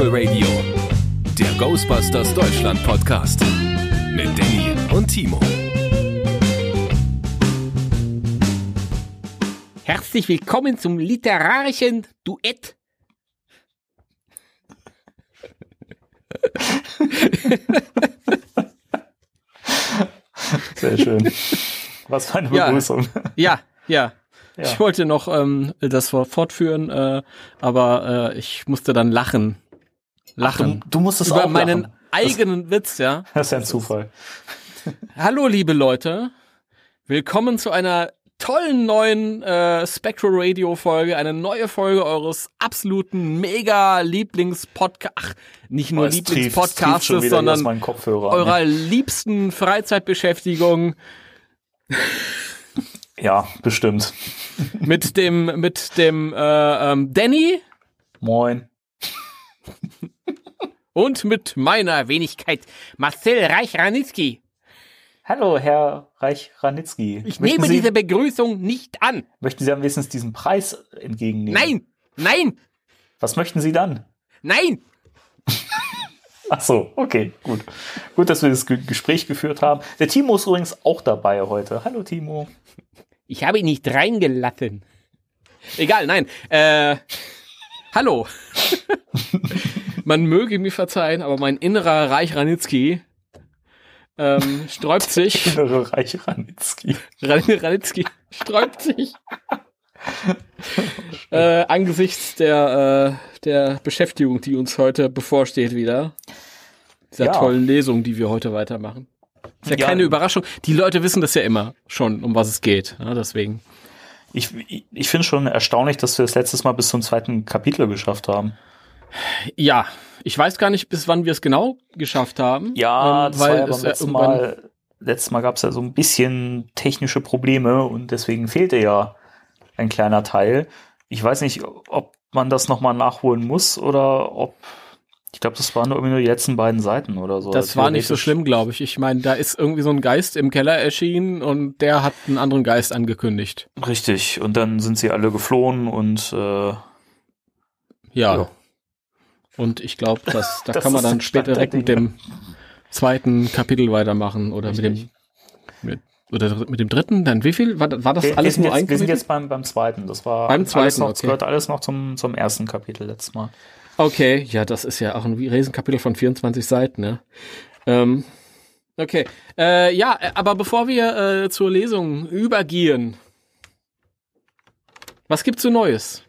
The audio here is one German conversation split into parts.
Spectral Radio, der Ghostbusters Deutschland Podcast mit Danny und Timo. Herzlich willkommen zum literarischen Duett. Sehr schön. Was für eine Ja. Begrüßung. Ja, ja. Ja. Ich wollte noch ähm, das fortführen, äh, aber äh, ich musste dann lachen. Lachen. Du, du musst es Über auch meinen lachen. eigenen Witz, ja. Das ist ja ein Zufall. Hallo, liebe Leute. Willkommen zu einer tollen neuen äh, Spectral Radio Folge, eine neue Folge eures absoluten mega Lieblingspodcast, ach, nicht nur Oh, es trieft- es trieft Lieblingspodcastes, schon wieder hier aus sondern meinen Kopfhörer. eurer liebsten Freizeitbeschäftigung Ja, bestimmt. mit dem mit dem äh, ähm, Danny Moin. Und mit meiner Wenigkeit Marcel Reich-Ranitzky. Hallo, Herr Reich-Ranitzky. Ich möchten nehme Sie, diese Begrüßung nicht an. Möchten Sie am wenigstens diesen Preis entgegennehmen? Nein, nein, Was möchten Sie dann? nein. Ach so, okay, gut. Gut, dass wir das Ge Gespräch geführt haben. Der Timo ist übrigens auch dabei heute. Hallo, Timo. Ich habe ihn nicht reingelassen. Egal, nein. Äh, hallo. Man möge mir verzeihen, aber mein innerer Reich Ranitzky ähm, sträubt sich. Innere Reich-Ranitzky. Ran- Ranitzky sträubt sich. äh, angesichts der, äh, der Beschäftigung, die uns heute bevorsteht wieder. Dieser Ja. tollen Lesung, die wir heute weitermachen. Ist ja, Ja. keine Überraschung. Die Leute wissen das ja immer schon, um was es geht. Ja, deswegen. Ich, ich, ich finde schon erstaunlich, dass wir das letztes Mal bis zum zweiten Kapitel geschafft haben. Ja, ich weiß gar nicht, bis wann wir es genau geschafft haben. Ja, ähm, das weil war ja es beim Mal. Letztes Mal gab es ja so ein bisschen technische Probleme und deswegen fehlte ja ein kleiner Teil. Ich weiß nicht, ob man das nochmal nachholen muss oder ob. Ich glaube, das waren nur irgendwie nur die letzten beiden Seiten oder so. Das war nicht so schlimm, glaube ich. Ich meine, da ist irgendwie so ein Geist im Keller erschienen und der hat einen anderen Geist angekündigt. Richtig. Und dann sind sie alle geflohen und äh, Ja. Ja. Und ich glaube, dass da Das kann man dann später direkt mit Dinge. dem zweiten Kapitel weitermachen oder mit Richtig. dem mit, oder mit dem dritten. Dann wie viel? War, war das wir, wir, alles sind nur ein jetzt, wir sind jetzt beim, beim zweiten. Das war Beim alles zweiten, noch, das okay. gehört alles noch zum, zum ersten Kapitel letztes Mal. Okay, ja, das ist ja auch ein Riesenkapitel von 24 Seiten, ne? Ähm, okay, äh, ja, äh, aber bevor wir äh, zur Lesung übergehen, was gibt's so Neues?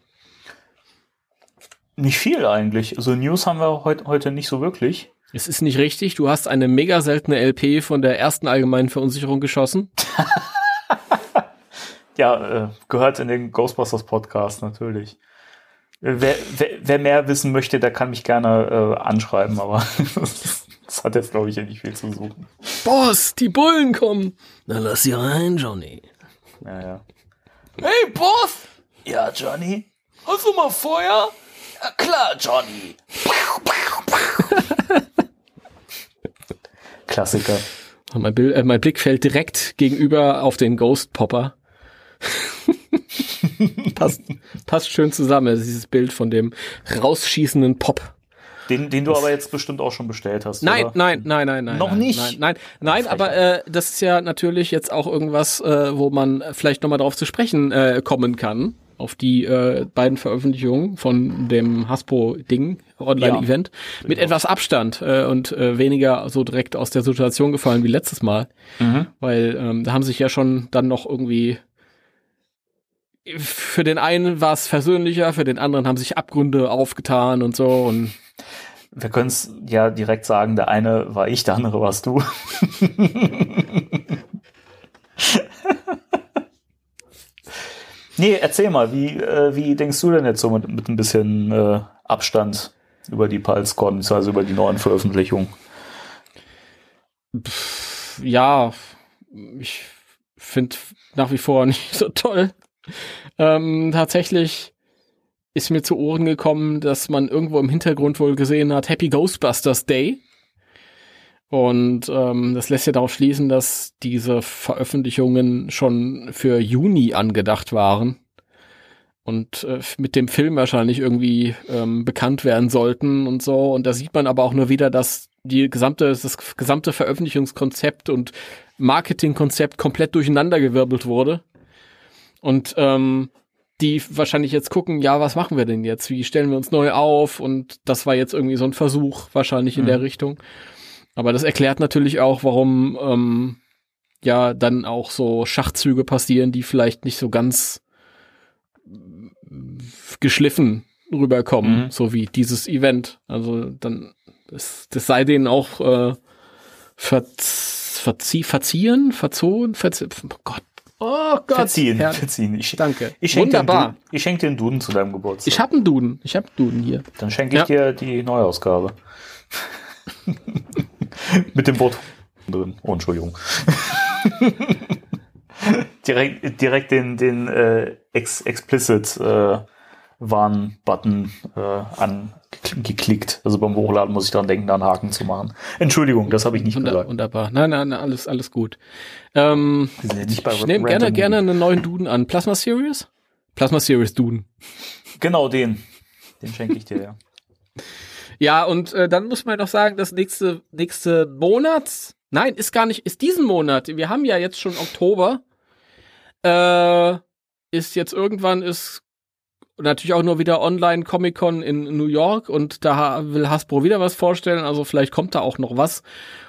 Nicht viel eigentlich. Also News haben wir heut, heute nicht so wirklich. Es ist nicht richtig, du hast eine mega seltene LP von der ersten allgemeinen Verunsicherung geschossen. Ja, äh, gehört in den Ghostbusters Podcast natürlich. Äh, Wer, wer, wer mehr wissen möchte, der kann mich gerne äh, anschreiben, aber das hat jetzt, glaube ich, ja nicht viel zu suchen. Boss, die Bullen kommen. Na lass sie rein, Johnny. Ja, ja. Hey, Boss, ja, Johnny? hast du mal Feuer? Ja, klar, Johnny. Klassiker. Mein, Bild, äh, mein Blick fällt direkt gegenüber auf den Ghost Popper. passt, passt schön zusammen, also dieses Bild von dem rausschießenden Pop. Den, den du aber jetzt bestimmt auch schon bestellt hast. Nein, oder? nein, nein, nein, nein. Noch nein, nicht? Nein, nein, nein aber äh, das ist ja natürlich jetzt auch irgendwas, äh, wo man vielleicht nochmal drauf zu sprechen äh, kommen kann. Auf die äh, beiden Veröffentlichungen von dem Haspo-Ding, Online-Event, mit etwas Abstand äh, und äh, weniger so direkt aus der Situation gefallen wie letztes Mal. Mhm. Weil ähm, da haben sich ja schon dann noch irgendwie für den einen war es versöhnlicher, für den anderen haben sich Abgründe aufgetan und so und Wir können es ja direkt sagen, der eine war ich, der andere warst du. nee, erzähl mal, wie, äh, wie denkst du denn jetzt so mit, mit ein bisschen äh, Abstand über die PulseCon, beziehungsweise über die neuen Veröffentlichungen? ja, ich finde nach wie vor nicht so toll. Ähm, tatsächlich ist mir zu Ohren gekommen, dass man irgendwo im Hintergrund wohl gesehen hat, Happy Ghostbusters Day. Und ähm, das lässt ja darauf schließen, dass diese Veröffentlichungen schon für Juni angedacht waren. und äh, mit dem Film wahrscheinlich irgendwie ähm, bekannt werden sollten und so. Und da sieht man aber auch nur wieder, dass die gesamte, das gesamte Veröffentlichungskonzept und Marketingkonzept komplett durcheinandergewirbelt wurde. Und ähm, die wahrscheinlich jetzt gucken, ja, was machen wir denn jetzt? Wie stellen wir uns neu auf? Und das war jetzt irgendwie so ein Versuch, wahrscheinlich in mhm. der Richtung. Aber das erklärt natürlich auch, warum ähm, ja dann auch so Schachzüge passieren, die vielleicht nicht so ganz geschliffen rüberkommen, mhm. so wie dieses Event. Also dann, das, das sei denen auch äh, verzie verziehen, verzogen, verzie oh Gott. Oh Gott. Verziehen, Herr. verziehen. Ich, Danke. Ich schenke Wunderbar. Dir ich schenke dir einen Duden zu deinem Geburtstag. Ich habe einen Duden. Ich habe einen Duden hier. Dann schenke ich ja. dir die Neuausgabe. Mit dem Wort drin. Oh, Entschuldigung. direkt, direkt den, den äh, ex, explicit äh, Warn-Button äh, angeklickt. Also beim Hochladen muss ich daran denken, da einen Haken zu machen. Entschuldigung, das habe ich nicht Wunder, gesagt. Wunderbar. Nein, nein, nein, alles, alles gut. Ähm, ich nehme gerne, gerne einen neuen Duden an. Plasma Series? Plasma Series Duden. Genau den. Den schenke ich dir, ja. ja, und äh, dann muss man doch sagen, dass nächste, nächste Monat, nein, ist gar nicht, ist diesen Monat. Wir haben ja jetzt schon Oktober. Äh, ist jetzt irgendwann ist natürlich auch nur wieder online Comic-Con in New York und da will Hasbro wieder was vorstellen, also vielleicht kommt da auch noch was.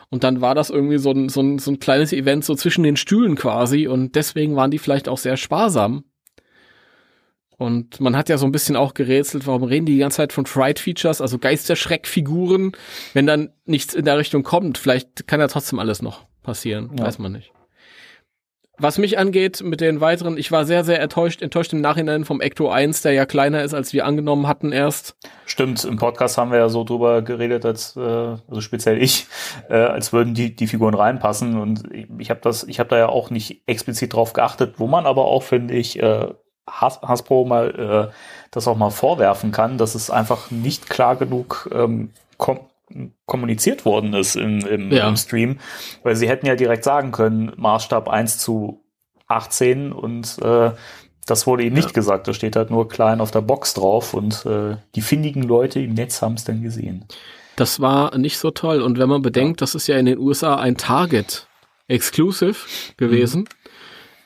Und dann war das irgendwie so ein, so ein, so ein kleines Event so zwischen den Stühlen quasi und deswegen waren die vielleicht auch sehr sparsam. Und man hat ja so ein bisschen auch gerätselt, warum reden die die ganze Zeit von Fright Features, also Geisterschreckfiguren, wenn dann nichts in der Richtung kommt. Vielleicht kann ja trotzdem alles noch passieren, ja. weiß man nicht. Was mich angeht mit den weiteren, ich war sehr, sehr enttäuscht, enttäuscht im Nachhinein vom Ecto 1, der ja kleiner ist, als wir angenommen hatten erst. Stimmt, im Podcast haben wir ja so drüber geredet, als, äh, also speziell ich, äh, als würden die, die Figuren reinpassen. Und ich, habe das, ich habe da ja auch nicht explizit drauf geachtet, wo man aber auch, finde ich, äh, Hasbro mal äh, das auch mal vorwerfen kann, dass es einfach nicht klar genug ähm, kommt kommuniziert worden ist im, im, ja. im, Stream, weil sie hätten ja direkt sagen können, Maßstab 1 zu 18 und äh, das wurde ihnen ja. nicht gesagt. Da steht halt nur klein auf der Box drauf und äh, die findigen Leute im Netz haben es dann gesehen. Das war nicht so toll. Und wenn man bedenkt, ja. das ist ja in den USA ein Target Exclusive gewesen. Mhm.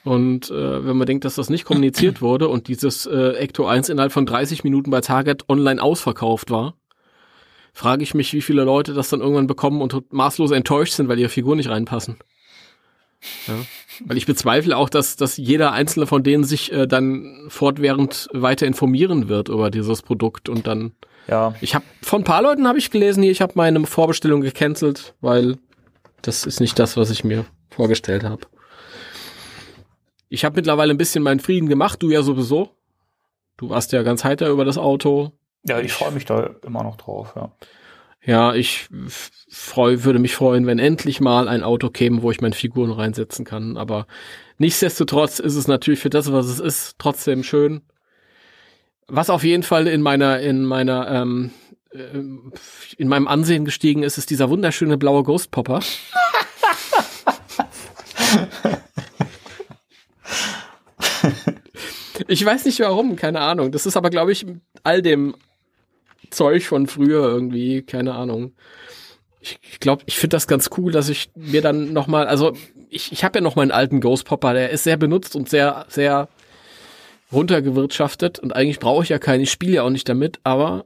Und äh, wenn man denkt, dass das nicht kommuniziert wurde und dieses äh, Ecto 1 innerhalb von 30 Minuten bei Target online ausverkauft war, frage ich mich, wie viele Leute das dann irgendwann bekommen und maßlos enttäuscht sind, weil ihre Figuren nicht reinpassen. Ja. Weil ich bezweifle auch, dass, dass jeder einzelne von denen sich äh, dann fortwährend weiter informieren wird über dieses Produkt und dann. Ja. Ich habe von ein paar Leuten habe ich gelesen, hier, ich habe meine Vorbestellung gecancelt, weil das ist nicht das, was ich mir vorgestellt habe. Ich habe mittlerweile ein bisschen meinen Frieden gemacht, du ja sowieso. Du warst ja ganz heiter über das Auto. Ja, ich freue mich da immer noch drauf, ja. Ja, ich freu, würde mich freuen, wenn endlich mal ein Auto käme, wo ich meine Figuren reinsetzen kann. Aber nichtsdestotrotz ist es natürlich für das, was es ist, trotzdem schön. Was auf jeden Fall in meiner, in meiner, ähm, äh, in meinem Ansehen gestiegen ist, ist dieser wunderschöne blaue Ghost Popper. ich weiß nicht warum, keine Ahnung. Das ist aber, glaube ich, all dem Zeug von früher irgendwie, keine Ahnung. Ich glaube, ich, finde das ganz cool, dass ich mir dann noch mal, also ich, ich habe ja noch mal einen alten Ghost Popper, der ist sehr benutzt und sehr, sehr runtergewirtschaftet und eigentlich brauche ich ja keinen, ich spiele ja auch nicht damit, aber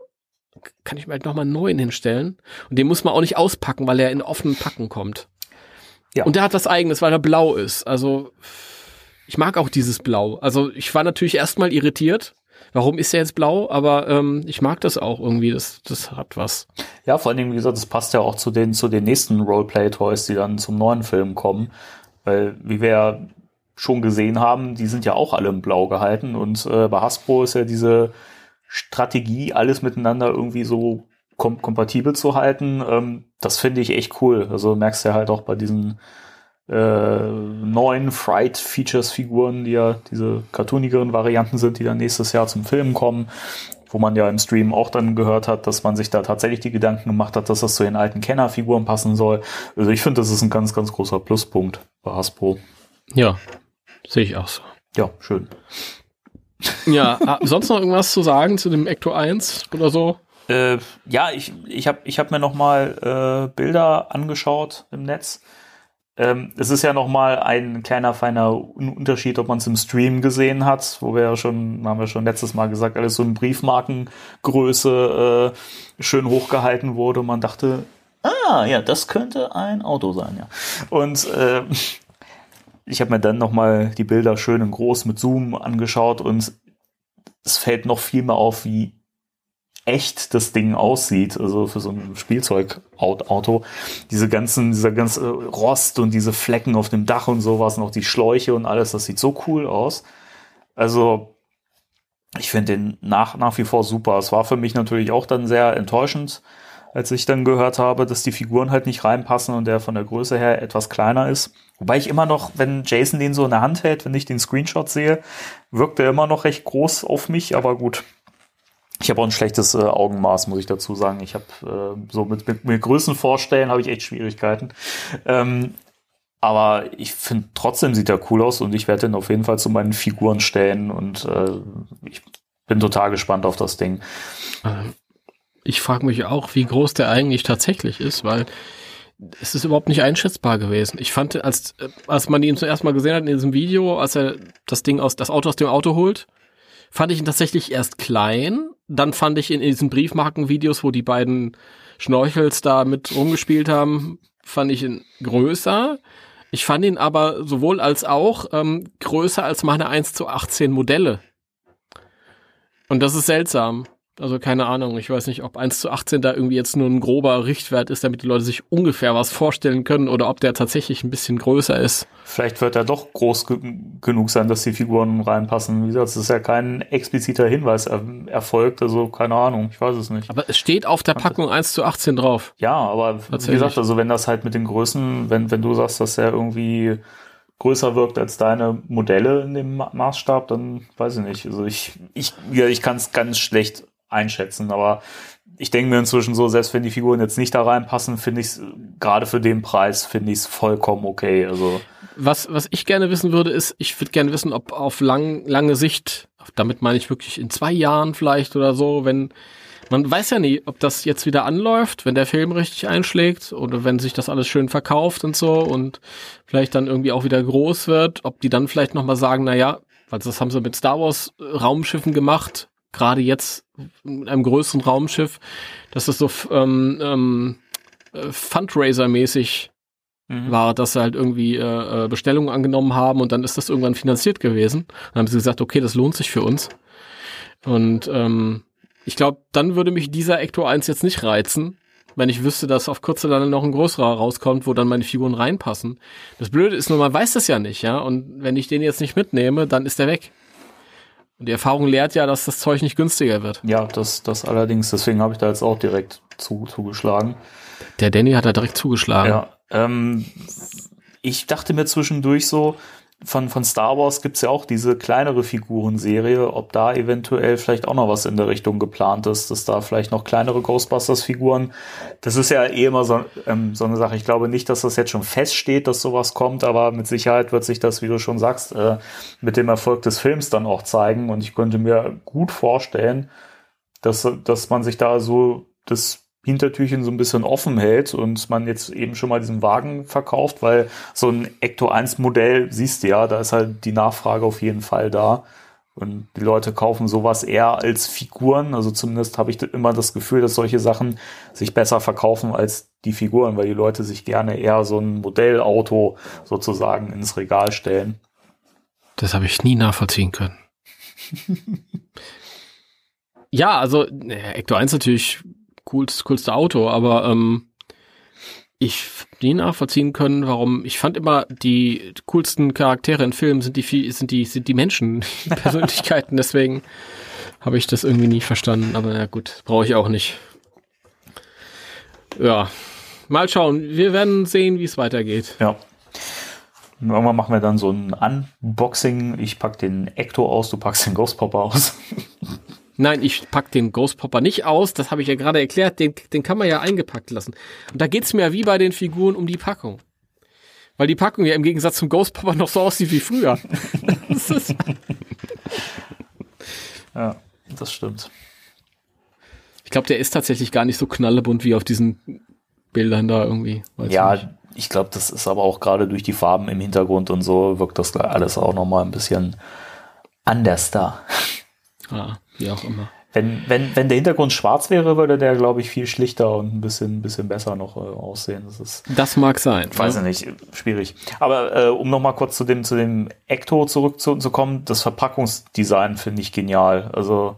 kann ich mir halt noch mal einen neuen hinstellen und den muss man auch nicht auspacken, weil er in offenen Packen kommt. Ja. Und der hat was eigenes, weil er blau ist. Also ich mag auch dieses Blau. Also ich war natürlich erstmal irritiert, warum ist er jetzt blau, aber ähm, ich mag das auch irgendwie, das, das hat was. Ja, vor allen Dingen, wie gesagt, das passt ja auch zu den, zu den nächsten Roleplay-Toys, die dann zum neuen Film kommen. Weil, wie wir ja schon gesehen haben, die sind ja auch alle im Blau gehalten und äh, bei Hasbro ist ja diese Strategie, alles miteinander irgendwie so kom kompatibel zu halten, ähm, das finde ich echt cool. Also merkst du ja halt auch bei diesen äh, neuen Fright Features Figuren, die ja diese cartoonigeren Varianten sind, die dann nächstes Jahr zum Film kommen, wo man ja im Stream auch dann gehört hat, dass man sich da tatsächlich die Gedanken gemacht hat, dass das zu den alten Kenner-Figuren passen soll. Also ich finde, das ist ein ganz, ganz großer Pluspunkt bei Hasbro. Ja, sehe ich auch so. Ja, schön. Ja, ah, sonst noch irgendwas zu sagen zu dem Ecto 1 oder so? Äh, ja, ich, ich habe ich hab mir noch mal äh, Bilder angeschaut im Netz. Ähm, es ist ja noch mal ein kleiner feiner Unterschied, ob man es im Stream gesehen hat, wo wir ja schon, haben wir schon letztes Mal gesagt, alles so in Briefmarkengröße äh, schön hochgehalten wurde. Und man dachte, ah, ja, das könnte ein Auto sein, ja. Und äh, ich habe mir dann noch mal die Bilder schön in groß mit Zoom angeschaut und es fällt noch viel mehr auf, wie echt das Ding aussieht, also für so ein Spielzeugauto. Diese ganzen, dieser ganze Rost und diese Flecken auf dem Dach und sowas und auch die Schläuche und alles, das sieht so cool aus. Also, ich finde den nach, nach wie vor super. Es war für mich natürlich auch dann sehr enttäuschend, als ich dann gehört habe, dass die Figuren halt nicht reinpassen und der von der Größe her etwas kleiner ist. Wobei ich immer noch, wenn Jason den so in der Hand hält, wenn ich den Screenshot sehe, wirkt er immer noch recht groß auf mich, aber gut. Ich habe auch ein schlechtes äh, Augenmaß, muss ich dazu sagen. Ich habe äh, so mit, mit, mit Größen vorstellen, habe ich echt Schwierigkeiten. Ähm, aber ich finde trotzdem sieht er cool aus und ich werde ihn auf jeden Fall zu meinen Figuren stellen und äh, ich bin total gespannt auf das Ding. Ähm, ich frage mich auch, wie groß der eigentlich tatsächlich ist, weil es ist überhaupt nicht einschätzbar gewesen. Ich fand, als, als man ihn zuerst mal gesehen hat in diesem Video, als er das Ding aus, das Auto aus dem Auto holt, fand ich ihn tatsächlich erst klein. Dann fand ich in, in diesen Briefmarkenvideos, wo die beiden Schnorchels da mit rumgespielt haben, fand ich ihn größer. Ich fand ihn aber sowohl als auch ähm, größer als meine 1 zu 18 Modelle. Und das ist seltsam. Also keine Ahnung, ich weiß nicht, ob 1 zu 18 da irgendwie jetzt nur ein grober Richtwert ist, damit die Leute sich ungefähr was vorstellen können oder ob der tatsächlich ein bisschen größer ist. Vielleicht wird er doch groß ge genug sein, dass die Figuren reinpassen. Wie gesagt, es ist ja kein expliziter Hinweis er erfolgt, also keine Ahnung, ich weiß es nicht. Aber es steht auf der Packung 1 zu 18 drauf. Ja, aber wie gesagt, also wenn das halt mit den Größen, wenn, wenn du sagst, dass er irgendwie größer wirkt als deine Modelle in dem Maßstab, dann weiß ich nicht. Also ich, ich, ja, ich kann es ganz schlecht einschätzen. Aber ich denke mir inzwischen so, selbst wenn die Figuren jetzt nicht da reinpassen, finde ich es, gerade für den Preis, finde ich es vollkommen okay. Also. Was, was ich gerne wissen würde, ist, ich würde gerne wissen, ob auf lang, lange Sicht, damit meine ich wirklich in zwei Jahren vielleicht oder so, wenn, man weiß ja nie, ob das jetzt wieder anläuft, wenn der Film richtig einschlägt oder wenn sich das alles schön verkauft und so und vielleicht dann irgendwie auch wieder groß wird, ob die dann vielleicht nochmal sagen, na ja, weil das haben sie mit Star Wars Raumschiffen gemacht, gerade jetzt mit einem größeren Raumschiff, dass das so ähm, ähm, äh, Fundraiser-mäßig mhm. war, dass sie halt irgendwie äh, äh, Bestellungen angenommen haben und dann ist das irgendwann finanziert gewesen. Dann haben sie gesagt, okay, das lohnt sich für uns. Und ähm, ich glaube, dann würde mich dieser Ecto 1 jetzt nicht reizen, wenn ich wüsste, dass auf kurze dann noch ein größerer rauskommt, wo dann meine Figuren reinpassen. Das Blöde ist nur, man weiß das ja nicht, ja. Und wenn ich den jetzt nicht mitnehme, dann ist der weg. Und die Erfahrung lehrt ja, dass das Zeug nicht günstiger wird. Ja, das, das allerdings, deswegen habe ich da jetzt auch direkt zu, zugeschlagen. Der Danny hat da direkt zugeschlagen. Ja, ähm, ich dachte mir zwischendurch so, von, von Star Wars gibt's ja auch diese kleinere Figurenserie, ob da eventuell vielleicht auch noch was in der Richtung geplant ist, dass da vielleicht noch kleinere Ghostbusters-Figuren. Das ist ja eh immer so, ähm, so eine Sache. Ich glaube nicht, dass das jetzt schon feststeht, dass sowas kommt, aber mit Sicherheit wird sich das, wie du schon sagst, äh, mit dem Erfolg des Films dann auch zeigen. Und ich könnte mir gut vorstellen, dass, dass man sich da so das Hintertürchen so ein bisschen offen hält und man jetzt eben schon mal diesen Wagen verkauft, weil so ein Ecto 1 Modell siehst du ja, da ist halt die Nachfrage auf jeden Fall da. Und die Leute kaufen sowas eher als Figuren. Also zumindest habe ich immer das Gefühl, dass solche Sachen sich besser verkaufen als die Figuren, weil die Leute sich gerne eher so ein Modellauto sozusagen ins Regal stellen. Das habe ich nie nachvollziehen können. ja, also Ecto 1 natürlich coolste, coolste Auto, aber ähm, ich nie nachvollziehen können, warum. Ich fand immer, die coolsten Charaktere in Filmen sind die sind die sind die Menschen, die Persönlichkeiten. Deswegen habe ich das irgendwie nie verstanden. Aber ja gut, brauche ich auch nicht. Ja, mal schauen. Wir werden sehen, wie es weitergeht. Ja. Irgendwann machen wir dann so ein Unboxing. Ich pack den Ecto aus, du packst den Ghost Popper aus. Nein, ich pack den Ghost Popper nicht aus. Das habe ich ja gerade erklärt. Den, den kann man ja eingepackt lassen. Und da geht's mir ja wie bei den Figuren um die Packung. Weil die Packung ja im Gegensatz zum Ghost Popper noch so aussieht wie früher. das stimmt. Ich glaube, der ist tatsächlich gar nicht so knallebunt wie auf diesen Bildern da irgendwie. Ja, nicht. ich glaube, das ist aber auch gerade durch die Farben im Hintergrund und so wirkt das alles auch nochmal ein bisschen anders da. Ah, wie auch immer. Wenn, wenn, wenn der Hintergrund schwarz wäre, würde der, glaube ich, viel schlichter und ein bisschen, bisschen besser noch äh, aussehen. Das, ist, das mag sein. Ich weiß ja. nicht, schwierig. Aber äh, um nochmal kurz zu dem, zu dem Ecto zurückzukommen, das Verpackungsdesign finde ich genial. Also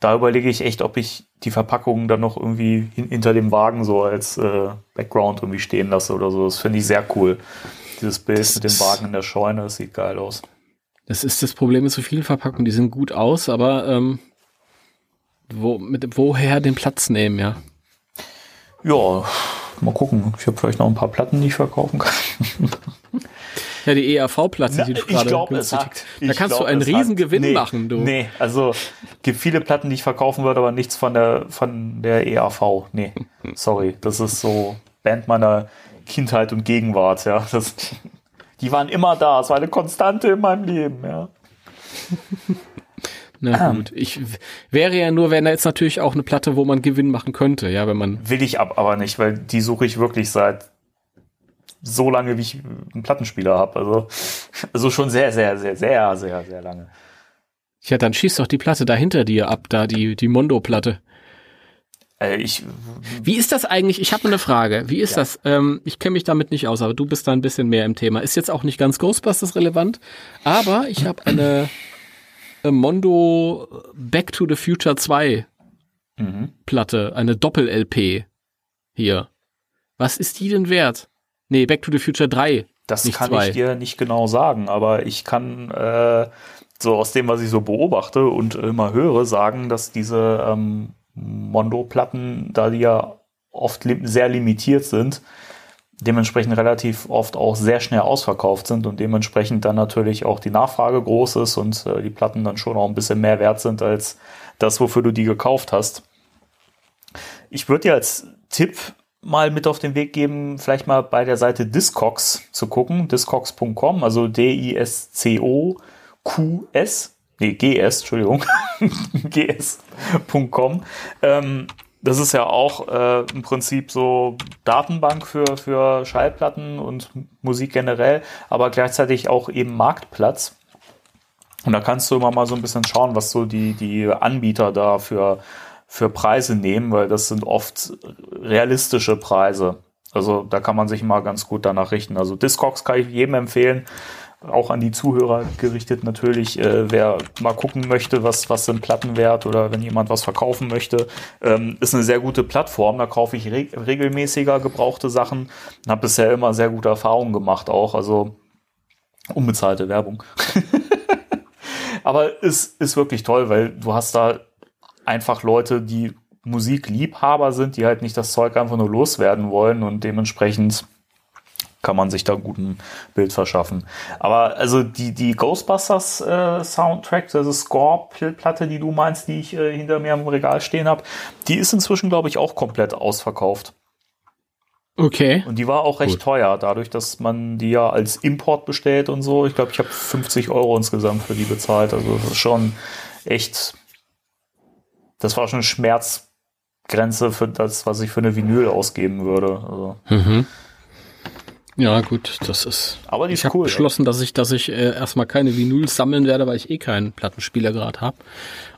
da überlege ich echt, ob ich die Verpackung dann noch irgendwie hin, hinter dem Wagen so als äh, Background irgendwie stehen lasse oder so. Das finde ich sehr cool. Dieses Bild das mit dem Wagen in der Scheune, das sieht geil aus. Das ist das Problem mit so vielen Verpackungen, die sehen gut aus, aber ähm, wo, mit, woher den Platz nehmen, ja? Ja, mal gucken. Ich habe vielleicht noch ein paar Platten, die ich verkaufen kann. Ja, die ERV-Platte, die du gerade glaub, günstig Da kannst glaub, du einen riesen Gewinn nee, machen, du. Nee, also gibt viele Platten, die ich verkaufen würde, aber nichts von der von der ERV. Nee, sorry. Das ist so Band meiner Kindheit und Gegenwart, ja. Das, die waren immer da. Es war eine Konstante in meinem Leben, ja. Na gut, ich wäre ja nur, wenn da jetzt natürlich auch eine Platte, wo man Gewinn machen könnte, ja, wenn man. Will ich ab, aber nicht, weil die suche ich wirklich seit so lange, wie ich einen Plattenspieler habe. Also, also schon sehr, sehr, sehr, sehr, sehr, sehr lange. Ja, dann schieß doch die Platte da hinter dir ab, da die, die Mondo-Platte. Äh, ich, Wie ist das eigentlich? Ich habe eine Frage. Wie ist ja. das? Ähm, ich kenne mich damit nicht aus, aber du bist da ein bisschen mehr im Thema. Ist jetzt auch nicht ganz Ghostbusters relevant, aber ich habe eine Mondo Back to the Future 2 mhm. Platte, eine Doppel-LP hier. Was ist die denn wert? Nee, Back to the Future 3. Das kann zwei. ich dir nicht genau sagen, aber ich kann äh, so aus dem, was ich so beobachte und immer höre, sagen, dass diese ähm, Mondo-Platten, da die ja oft li sehr limitiert sind, dementsprechend relativ oft auch sehr schnell ausverkauft sind und dementsprechend dann natürlich auch die Nachfrage groß ist und äh, die Platten dann schon auch ein bisschen mehr wert sind als das, wofür du die gekauft hast. Ich würde dir als Tipp mal mit auf den Weg geben, vielleicht mal bei der Seite Discogs zu gucken, discogs.com, also D-I-S-C-O-Q-S, nee, G-S, Entschuldigung, gs.com. Ähm, das ist ja auch äh, im Prinzip so Datenbank für, für Schallplatten und Musik generell, aber gleichzeitig auch eben Marktplatz. Und da kannst du immer mal so ein bisschen schauen, was so die, die Anbieter da für, für Preise nehmen, weil das sind oft realistische Preise. Also da kann man sich mal ganz gut danach richten. Also Discogs kann ich jedem empfehlen auch an die Zuhörer gerichtet natürlich, äh, wer mal gucken möchte, was, was sind Platten wert oder wenn jemand was verkaufen möchte, ähm, ist eine sehr gute Plattform. Da kaufe ich re regelmäßiger gebrauchte Sachen. Habe bisher immer sehr gute Erfahrungen gemacht auch, also unbezahlte Werbung. Aber es ist wirklich toll, weil du hast da einfach Leute, die Musikliebhaber sind, die halt nicht das Zeug einfach nur loswerden wollen und dementsprechend kann man sich da ein guten Bild verschaffen. Aber also die, die Ghostbusters äh, Soundtrack, also Score-Platte, die du meinst, die ich äh, hinter mir im Regal stehen habe, die ist inzwischen, glaube ich, auch komplett ausverkauft. Okay. Und die war auch recht Gut. teuer, dadurch, dass man die ja als Import bestellt und so. Ich glaube, ich habe 50 Euro insgesamt für die bezahlt. Also das ist schon echt, das war schon eine Schmerzgrenze für das, was ich für eine Vinyl ausgeben würde. Also. Mhm. Ja, gut, das ist. Aber die ich habe cool, beschlossen, ey. dass ich, dass ich äh, erstmal keine Vinyls sammeln werde, weil ich eh keinen Plattenspieler gerade habe.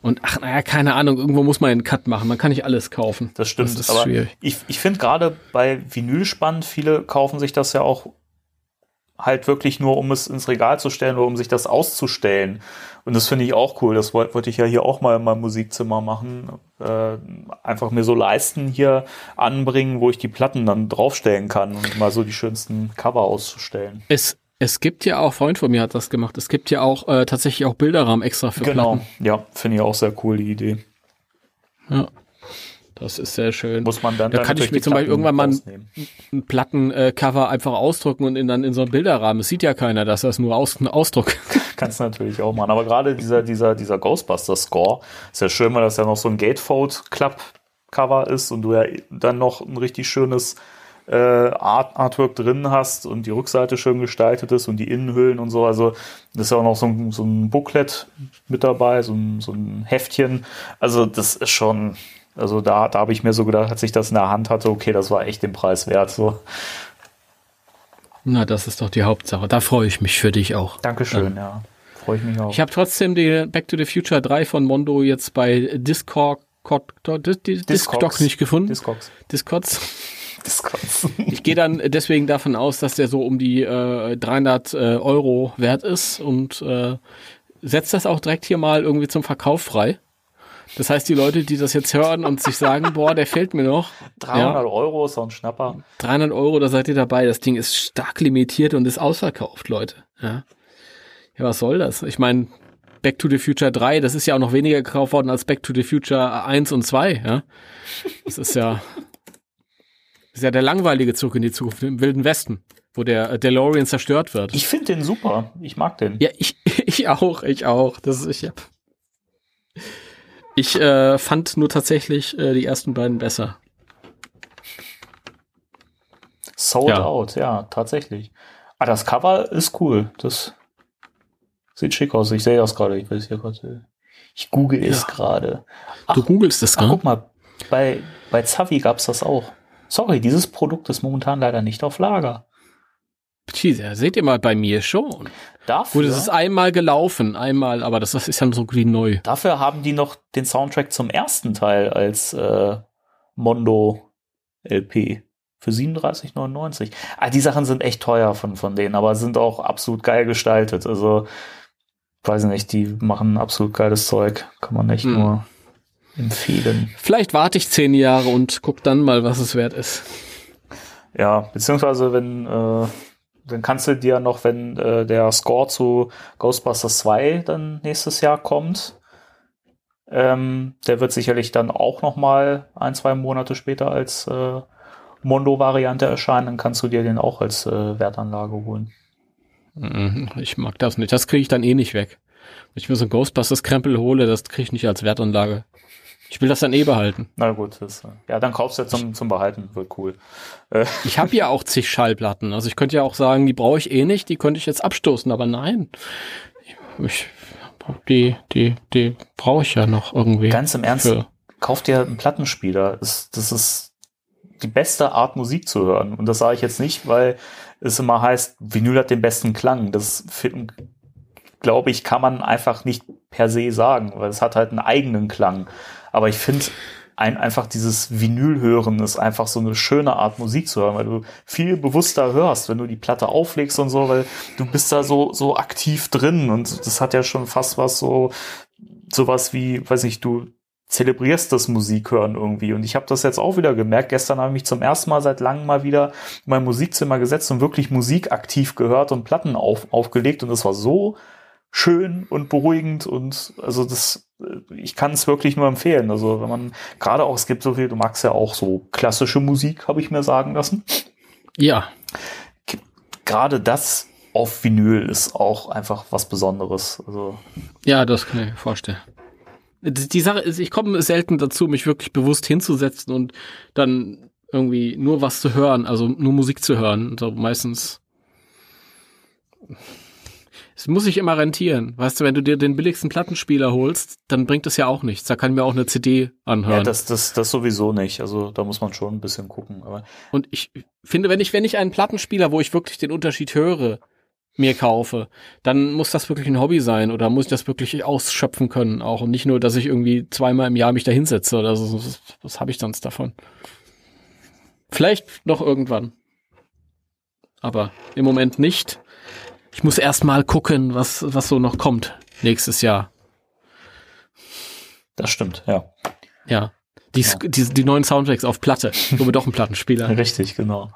Und ach, naja, keine Ahnung, irgendwo muss man einen Cut machen. Man kann nicht alles kaufen. Das stimmt. Das ist aber schwierig. Ich, ich finde gerade bei Vinyl spannend, viele kaufen sich das ja auch halt wirklich nur, um es ins Regal zu stellen oder um sich das auszustellen. Und das finde ich auch cool. Das wollte wollt ich ja hier auch mal in meinem Musikzimmer machen. Äh, einfach mir so Leisten hier anbringen, wo ich die Platten dann draufstellen kann und mal so die schönsten Cover auszustellen. Es, es gibt ja auch, Freund von mir hat das gemacht, es gibt ja auch äh, tatsächlich auch Bilderrahmen extra für genau. Platten. Genau, ja, finde ich auch sehr cool, die Idee. Ja. Das ist sehr schön. Muss man dann, da kann ich mir zum Beispiel irgendwann mal ein, ein Plattencover einfach ausdrucken und in, dann in so einen Bilderrahmen. Es sieht ja keiner, dass das nur aus, ein Ausdruck. Kannst natürlich auch machen. Aber gerade dieser, dieser, dieser Ghostbuster-Score ist ja schön, weil das ja noch so ein Gatefold-Club-Cover ist und du ja dann noch ein richtig schönes äh, Art, Artwork drin hast und die Rückseite schön gestaltet ist und die Innenhüllen und so. Also das ist ja auch noch so ein, so ein Booklet mit dabei, so ein, so ein Heftchen. Also das ist schon, also da, da habe ich mir so gedacht, als ich das in der Hand hatte, okay, das war echt den Preis wert. So. Na, das ist doch die Hauptsache. Da freue ich mich für dich auch. Dankeschön, ja. ja. Freue ich mich auch. Ich habe trotzdem die Back to the Future 3 von Mondo jetzt bei Discord, Discord nicht gefunden. Discogs. Discords. Discords. ich gehe dann deswegen davon aus, dass der so um die äh, 300 äh, Euro wert ist und äh, setzt das auch direkt hier mal irgendwie zum Verkauf frei. Das heißt, die Leute, die das jetzt hören und sich sagen, boah, der fehlt mir noch. 300 ja, Euro ist so ein Schnapper. 300 Euro, da seid ihr dabei. Das Ding ist stark limitiert und ist ausverkauft, Leute. Ja, ja was soll das? Ich meine, Back to the Future 3, das ist ja auch noch weniger gekauft worden als Back to the Future 1 und 2. Ja, das ist ja, das ist ja der langweilige Zug in die Zukunft im Wilden Westen wo der DeLorean zerstört wird. Ich finde den super. Ich mag den. Ja, ich, ich auch, ich auch. Das ist, ich hab, ich äh, fand nur tatsächlich äh, die ersten beiden besser. Sold ja. Out, ja, tatsächlich. Ah, das Cover ist cool. Das sieht schick aus. Ich sehe das gerade. Ich weiß hier gerade. Ich google ja. es gerade. Du googelst es gerade? Guck mal, bei, bei Zavi gab es das auch. Sorry, dieses Produkt ist momentan leider nicht auf Lager. Jeez, seht ihr mal bei mir schon. Dafür, Gut, es ist einmal gelaufen, einmal, aber das ist ja so wie neu. Dafür haben die noch den Soundtrack zum ersten Teil als äh, Mondo LP für 37,99. Ah, die Sachen sind echt teuer von, von denen, aber sind auch absolut geil gestaltet. Also, weiß nicht, die machen absolut geiles Zeug. Kann man echt hm. nur empfehlen. Vielleicht warte ich zehn Jahre und guck dann mal, was es wert ist. Ja, beziehungsweise wenn äh, dann kannst du dir noch, wenn äh, der Score zu Ghostbusters 2 dann nächstes Jahr kommt, ähm, der wird sicherlich dann auch noch mal ein, zwei Monate später als äh, Mondo-Variante erscheinen, dann kannst du dir den auch als äh, Wertanlage holen. Mhm, ich mag das nicht. Das kriege ich dann eh nicht weg. Wenn ich mir so ein Ghostbusters-Krempel hole, das kriege ich nicht als Wertanlage. Ich will das dann eh behalten. Na gut, das, ja, dann kaufst du jetzt zum, zum Behalten, wird cool. Äh. Ich habe ja auch zig Schallplatten. Also ich könnte ja auch sagen, die brauche ich eh nicht, die könnte ich jetzt abstoßen, aber nein. Ich, die, die, die brauche ich ja noch irgendwie. Ganz im Ernst, für. kauf dir einen Plattenspieler. Das, das ist die beste Art, Musik zu hören. Und das sage ich jetzt nicht, weil es immer heißt, Vinyl hat den besten Klang. Das glaube ich, kann man einfach nicht per se sagen, weil es hat halt einen eigenen Klang. Aber ich finde ein, einfach dieses Vinyl hören ist einfach so eine schöne Art Musik zu hören, weil du viel bewusster hörst, wenn du die Platte auflegst und so, weil du bist da so, so aktiv drin und das hat ja schon fast was so, sowas wie, weiß nicht, du zelebrierst das Musik hören irgendwie. Und ich habe das jetzt auch wieder gemerkt. Gestern habe ich mich zum ersten Mal seit langem mal wieder in mein Musikzimmer gesetzt und wirklich Musik aktiv gehört und Platten auf, aufgelegt. Und das war so schön und beruhigend und also das, ich kann es wirklich nur empfehlen. Also wenn man gerade auch, es gibt so viel, du magst ja auch so klassische Musik, habe ich mir sagen lassen. Ja. Gerade das auf Vinyl ist auch einfach was Besonderes. Also ja, das kann ich mir vorstellen. Die Sache ist, ich komme selten dazu, mich wirklich bewusst hinzusetzen und dann irgendwie nur was zu hören, also nur Musik zu hören. So meistens es muss sich immer rentieren. Weißt du, wenn du dir den billigsten Plattenspieler holst, dann bringt das ja auch nichts. Da kann mir auch eine CD anhören. Ja, das, das, das sowieso nicht. Also da muss man schon ein bisschen gucken. Aber Und ich finde, wenn ich, wenn ich einen Plattenspieler, wo ich wirklich den Unterschied höre, mir kaufe, dann muss das wirklich ein Hobby sein oder muss ich das wirklich ausschöpfen können auch und nicht nur, dass ich irgendwie zweimal im Jahr mich da hinsetze oder so. Was, was habe ich sonst davon? Vielleicht noch irgendwann. Aber im Moment nicht ich muss erst mal gucken, was, was so noch kommt nächstes Jahr. Das stimmt, ja. Ja. Die, ja. die, die neuen Soundtracks auf Platte. Nur doch ein Plattenspieler. Richtig, genau.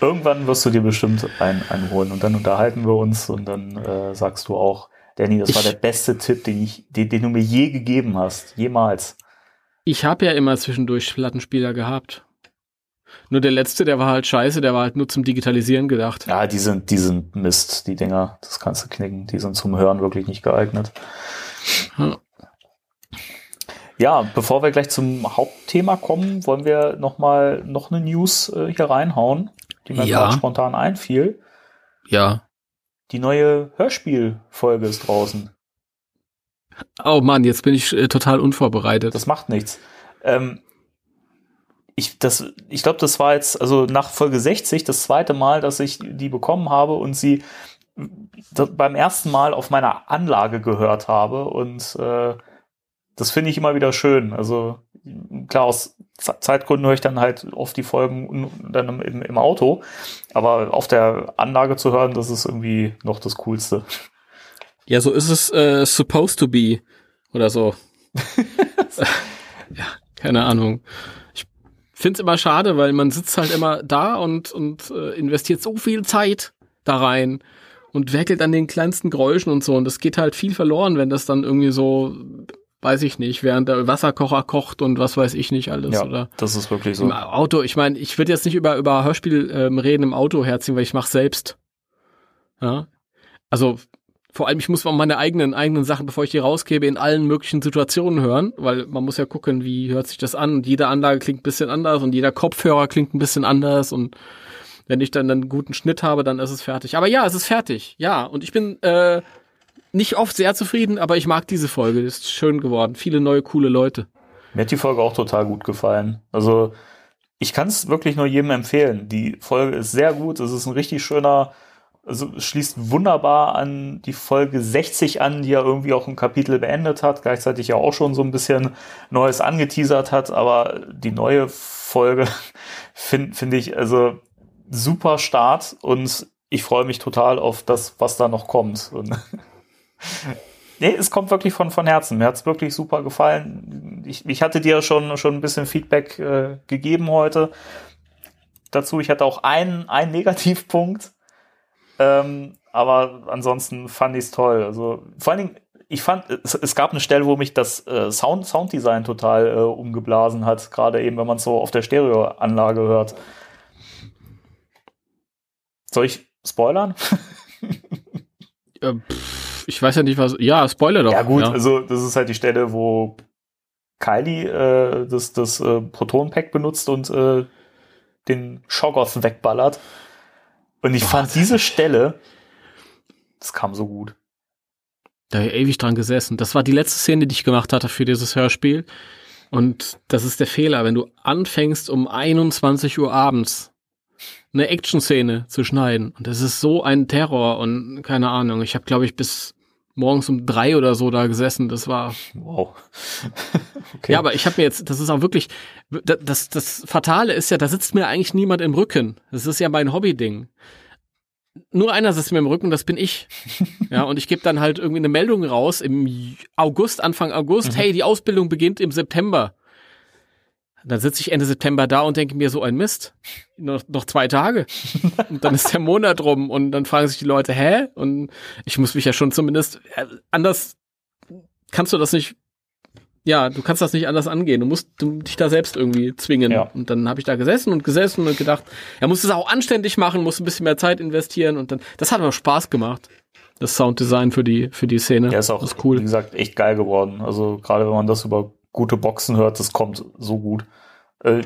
Irgendwann wirst du dir bestimmt einen einholen und dann unterhalten wir uns und dann äh, sagst du auch, Danny, das ich, war der beste Tipp, den, ich, den, den du mir je gegeben hast. Jemals. Ich habe ja immer zwischendurch Plattenspieler gehabt. Nur der letzte, der war halt scheiße, der war halt nur zum Digitalisieren gedacht. Ja, die sind, die sind Mist, die Dinger. Das kannst du knicken. Die sind zum Hören wirklich nicht geeignet. Hm. Ja, bevor wir gleich zum Hauptthema kommen, wollen wir noch mal noch eine News äh, hier reinhauen, die mir Ja. gerade spontan einfiel. Ja. Die neue Hörspielfolge ist draußen. Oh Mann, jetzt bin ich äh, total unvorbereitet. Das macht nichts. Ähm, ich das, ich glaube, das war jetzt also nach Folge 60 das zweite Mal, dass ich die bekommen habe und sie beim ersten Mal auf meiner Anlage gehört habe und äh, das finde ich immer wieder schön. Also klar, aus Ze- Zeitgründen höre ich dann halt oft die Folgen dann im- im, im Auto, aber auf der Anlage zu hören, das ist irgendwie noch das Coolste. Ja, so ist es äh, supposed to be oder so. ja, keine Ahnung. Ich find's immer schade, weil man sitzt halt immer da und und äh, investiert so viel Zeit da rein und werkelt an den kleinsten Geräuschen und so und das geht halt viel verloren, wenn das dann irgendwie so weiß ich nicht, während der Wasserkocher kocht und was weiß ich nicht alles Ja, oder das ist wirklich so. im Auto, ich meine, ich würde jetzt nicht über, über Hörspiel ähm, reden im Auto herziehen, weil ich mache selbst. Ja. Also vor allem, ich muss mal meine eigenen, eigenen Sachen, bevor ich die rausgebe, in allen möglichen Situationen hören, weil man muss ja gucken, wie hört sich das an. Und jede Anlage klingt ein bisschen anders und jeder Kopfhörer klingt ein bisschen anders und wenn ich dann einen guten Schnitt habe, dann ist es fertig. Aber ja, es ist fertig. Ja, und ich bin äh, nicht oft sehr zufrieden, aber ich mag diese Folge. Ist schön geworden. Viele neue, coole Leute. Mir hat die Folge auch total gut gefallen. Also ich kann es wirklich nur jedem empfehlen. Die Folge ist sehr gut. Es ist ein richtig schöner, also schließt wunderbar an die Folge 60 an, die ja irgendwie auch ein Kapitel beendet hat, gleichzeitig ja auch schon so ein bisschen Neues angeteasert hat. Aber die neue Folge finde find ich also super Start und ich freue mich total auf das, was da noch kommt. Und Nee, es kommt wirklich von, von Herzen. Mir hat's wirklich super gefallen. Ich, ich hatte dir schon, schon ein bisschen Feedback äh, gegeben heute dazu. Ich hatte auch einen, einen Negativpunkt. Ähm, aber ansonsten fand ich's toll. Also vor allen Dingen, ich fand, es, es gab eine Stelle, wo mich das äh, Sound, Sounddesign total äh, umgeblasen hat, gerade eben, wenn man so auf der Stereoanlage hört. Soll ich spoilern? Äh, pff, ich weiß ja nicht, was. Ja, Spoiler doch. Ja gut, also das ist halt die Stelle, wo Kylie äh, das, das äh, Proton-Pack benutzt und äh, den Shoggoth wegballert. Und ich fand diese Stelle, das kam so gut. Da hab ich ewig dran gesessen. Das war die letzte Szene, die ich gemacht hatte für dieses Hörspiel. Und das ist der Fehler, wenn du anfängst um 21 Uhr abends eine Action-Szene zu schneiden. Und das ist so ein Terror und keine Ahnung. Ich habe, glaube ich, bis morgens um drei oder so da gesessen. Das war. Wow. okay. Ja, aber ich habe mir jetzt, das ist auch wirklich, das, das, das Fatale ist ja, da sitzt mir eigentlich niemand im Rücken. Das ist ja mein Hobby-Ding. Nur einer sitzt mir im Rücken, das bin ich. Ja, und ich gebe dann halt irgendwie eine Meldung raus im August, Anfang August, hey, die Ausbildung beginnt im September. Dann sitze ich Ende September da und denke mir so ein Mist. Noch, noch zwei Tage. Und dann ist der Monat rum und dann fragen sich die Leute, hä? Und ich muss mich ja schon zumindest äh, anders kannst du das nicht. Ja, du kannst das nicht anders angehen. Du musst du, dich da selbst irgendwie zwingen. Ja. Und dann habe ich da gesessen und gesessen und gedacht, er muss es auch anständig machen, muss ein bisschen mehr Zeit investieren und dann. Das hat aber Spaß gemacht. Das Sounddesign für die für die Szene. Ja, ist auch, ist cool. wie gesagt, echt geil geworden. Also gerade wenn man das über gute Boxen hört, das kommt so gut. Äh,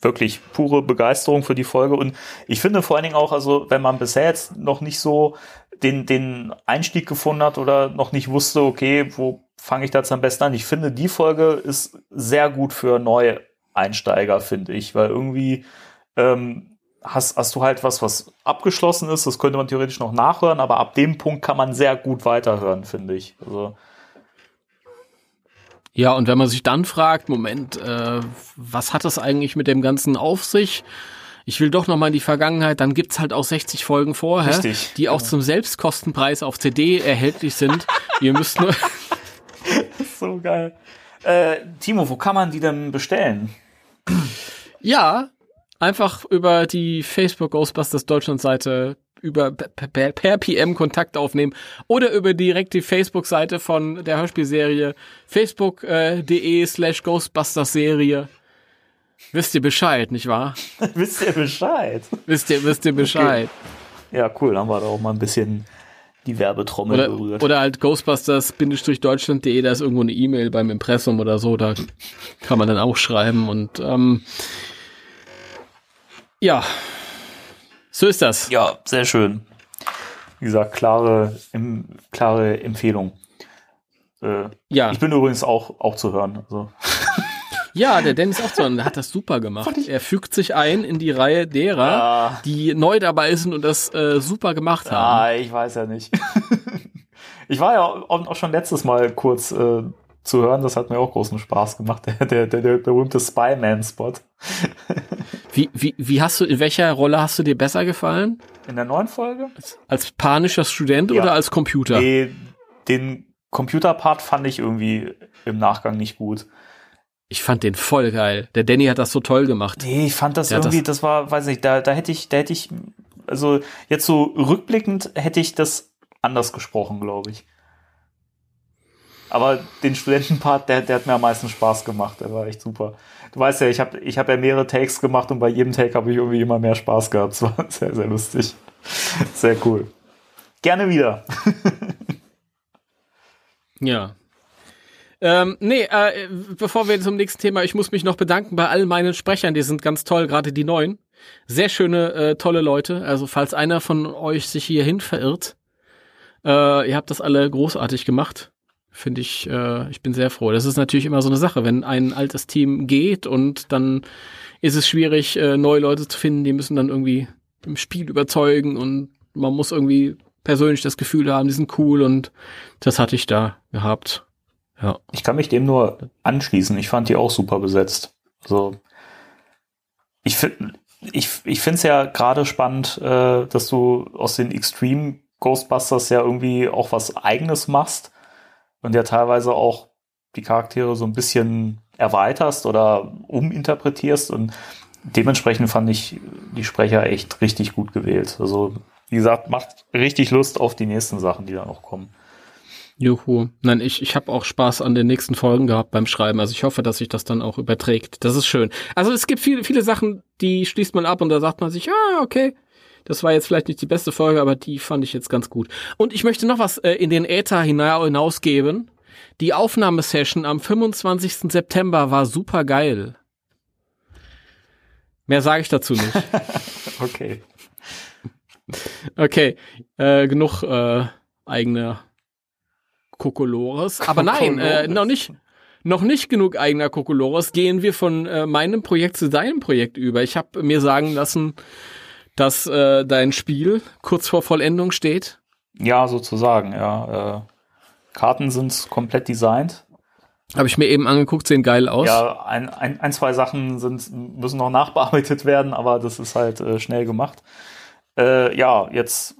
wirklich pure Begeisterung für die Folge. Und ich finde vor allen Dingen auch, also wenn man bisher jetzt noch nicht so den, den Einstieg gefunden hat oder noch nicht wusste, okay, wo fange ich da jetzt am besten an? Ich finde, die Folge ist sehr gut für neue Einsteiger, finde ich, weil irgendwie ähm, hast, hast du halt was, was abgeschlossen ist, das könnte man theoretisch noch nachhören, aber ab dem Punkt kann man sehr gut weiterhören, finde ich. Also, Ja, und wenn man sich dann fragt, Moment, äh, was hat das eigentlich mit dem Ganzen auf sich? Ich will doch noch mal in die Vergangenheit, dann gibt's halt auch 60 Folgen vorher, Richtig, die auch zum Selbstkostenpreis auf CD erhältlich sind. Ihr müsst nur so geil. Äh, Timo, wo kann man die denn bestellen? Ja, einfach über die Facebook Ghostbusters Deutschland Seite über per, per, PM Kontakt aufnehmen oder über direkt die Facebook Seite von der Hörspielserie facebook.de slash Ghostbusters Serie. Wisst ihr Bescheid, nicht wahr? Wisst ihr Bescheid? Wisst ihr, wisst ihr Bescheid. Ja, cool, dann haben wir da auch mal ein bisschen die Werbetrommel Oder, berührt. oder halt Ghostbusters-deutschland.de, da ist irgendwo eine E-Mail beim Impressum oder so, da kann man dann auch schreiben und ähm, ja, so ist das. ja, sehr schön. Wie gesagt, klare, em, klare Empfehlung. Äh, Ja, Ich bin übrigens auch, auch zu hören. Also. ja, der Dennis auch so, hat das super gemacht. Er fügt sich ein in die Reihe derer, Ah, die neu dabei sind und das äh, super gemacht haben. ah, ich weiß ja nicht. ich war ja auch, auch schon letztes Mal kurz äh, zu hören, das hat mir auch großen Spaß gemacht. Der, der, der, der berühmte Spyman-Spot. Wie, wie, wie hast du, in welcher Rolle hast du dir besser gefallen? In der neuen Folge? Als panischer Student Ja. oder als Computer? Nee, den Computerpart fand ich irgendwie im Nachgang nicht gut. Ich fand den voll geil. Der Danny hat das so toll gemacht. Nee, ich fand das Der irgendwie, das, war, weiß nicht, da, da hätte ich, da hätte ich, also jetzt so rückblickend hätte ich das anders gesprochen, glaube ich. Aber den Studentenpart, der, der hat mir am meisten Spaß gemacht. Der war echt super. Du weißt ja, ich habe ich hab ja mehrere Takes gemacht und bei jedem Take habe ich irgendwie immer mehr Spaß gehabt. Es war sehr, sehr lustig. Sehr cool. Gerne wieder. Ja. Ähm, nee, äh, bevor wir zum nächsten Thema, ich muss mich noch bedanken bei all meinen Sprechern, die sind ganz toll, gerade die neuen. Sehr schöne, äh, tolle Leute. Also falls einer von euch sich hierhin verirrt, äh, ihr habt das alle großartig gemacht. Finde ich, äh, ich bin sehr froh. Das ist natürlich immer so eine Sache, wenn ein altes Team geht und dann ist es schwierig, äh, neue Leute zu finden, die müssen dann irgendwie im Spiel überzeugen und man muss irgendwie persönlich das Gefühl haben, die sind cool und das hatte ich da gehabt. Ja. Ich kann mich dem nur anschließen. Ich fand die auch super besetzt. Also ich finde ich, ich finde es ja gerade spannend, äh, dass du aus den Extreme Ghostbusters ja irgendwie auch was eigenes machst und ja teilweise auch die Charaktere so ein bisschen erweiterst oder uminterpretierst und dementsprechend fand ich die Sprecher echt richtig gut gewählt. Also wie gesagt, macht richtig Lust auf die nächsten Sachen, die da noch kommen. Juhu. Nein, ich, ich habe auch Spaß an den nächsten Folgen gehabt beim Schreiben. Also ich hoffe, dass sich das dann auch überträgt. Das ist schön. Also es gibt viele, viele Sachen, die schließt man ab und da sagt man sich, ah, okay. Das war jetzt vielleicht nicht die beste Folge, aber die fand ich jetzt ganz gut. Und ich möchte noch was äh, in den Äther hina- hinausgeben. Die Aufnahmesession am 25. September war super geil. Mehr sage ich dazu nicht. Okay. Okay, äh, genug äh, eigene Kokolores. Aber nein, äh, noch nicht. Noch nicht genug eigener Kokolores. Gehen wir von äh, meinem Projekt zu deinem Projekt über. Ich habe mir sagen lassen, dass äh, dein Spiel kurz vor Vollendung steht. Ja, sozusagen, ja. Äh, Karten sind komplett designt. Habe ich mir eben angeguckt, sehen geil aus. Ja, ein, ein, ein, zwei Sachen sind, müssen noch nachbearbeitet werden, aber das ist halt äh, schnell gemacht. Äh, ja, jetzt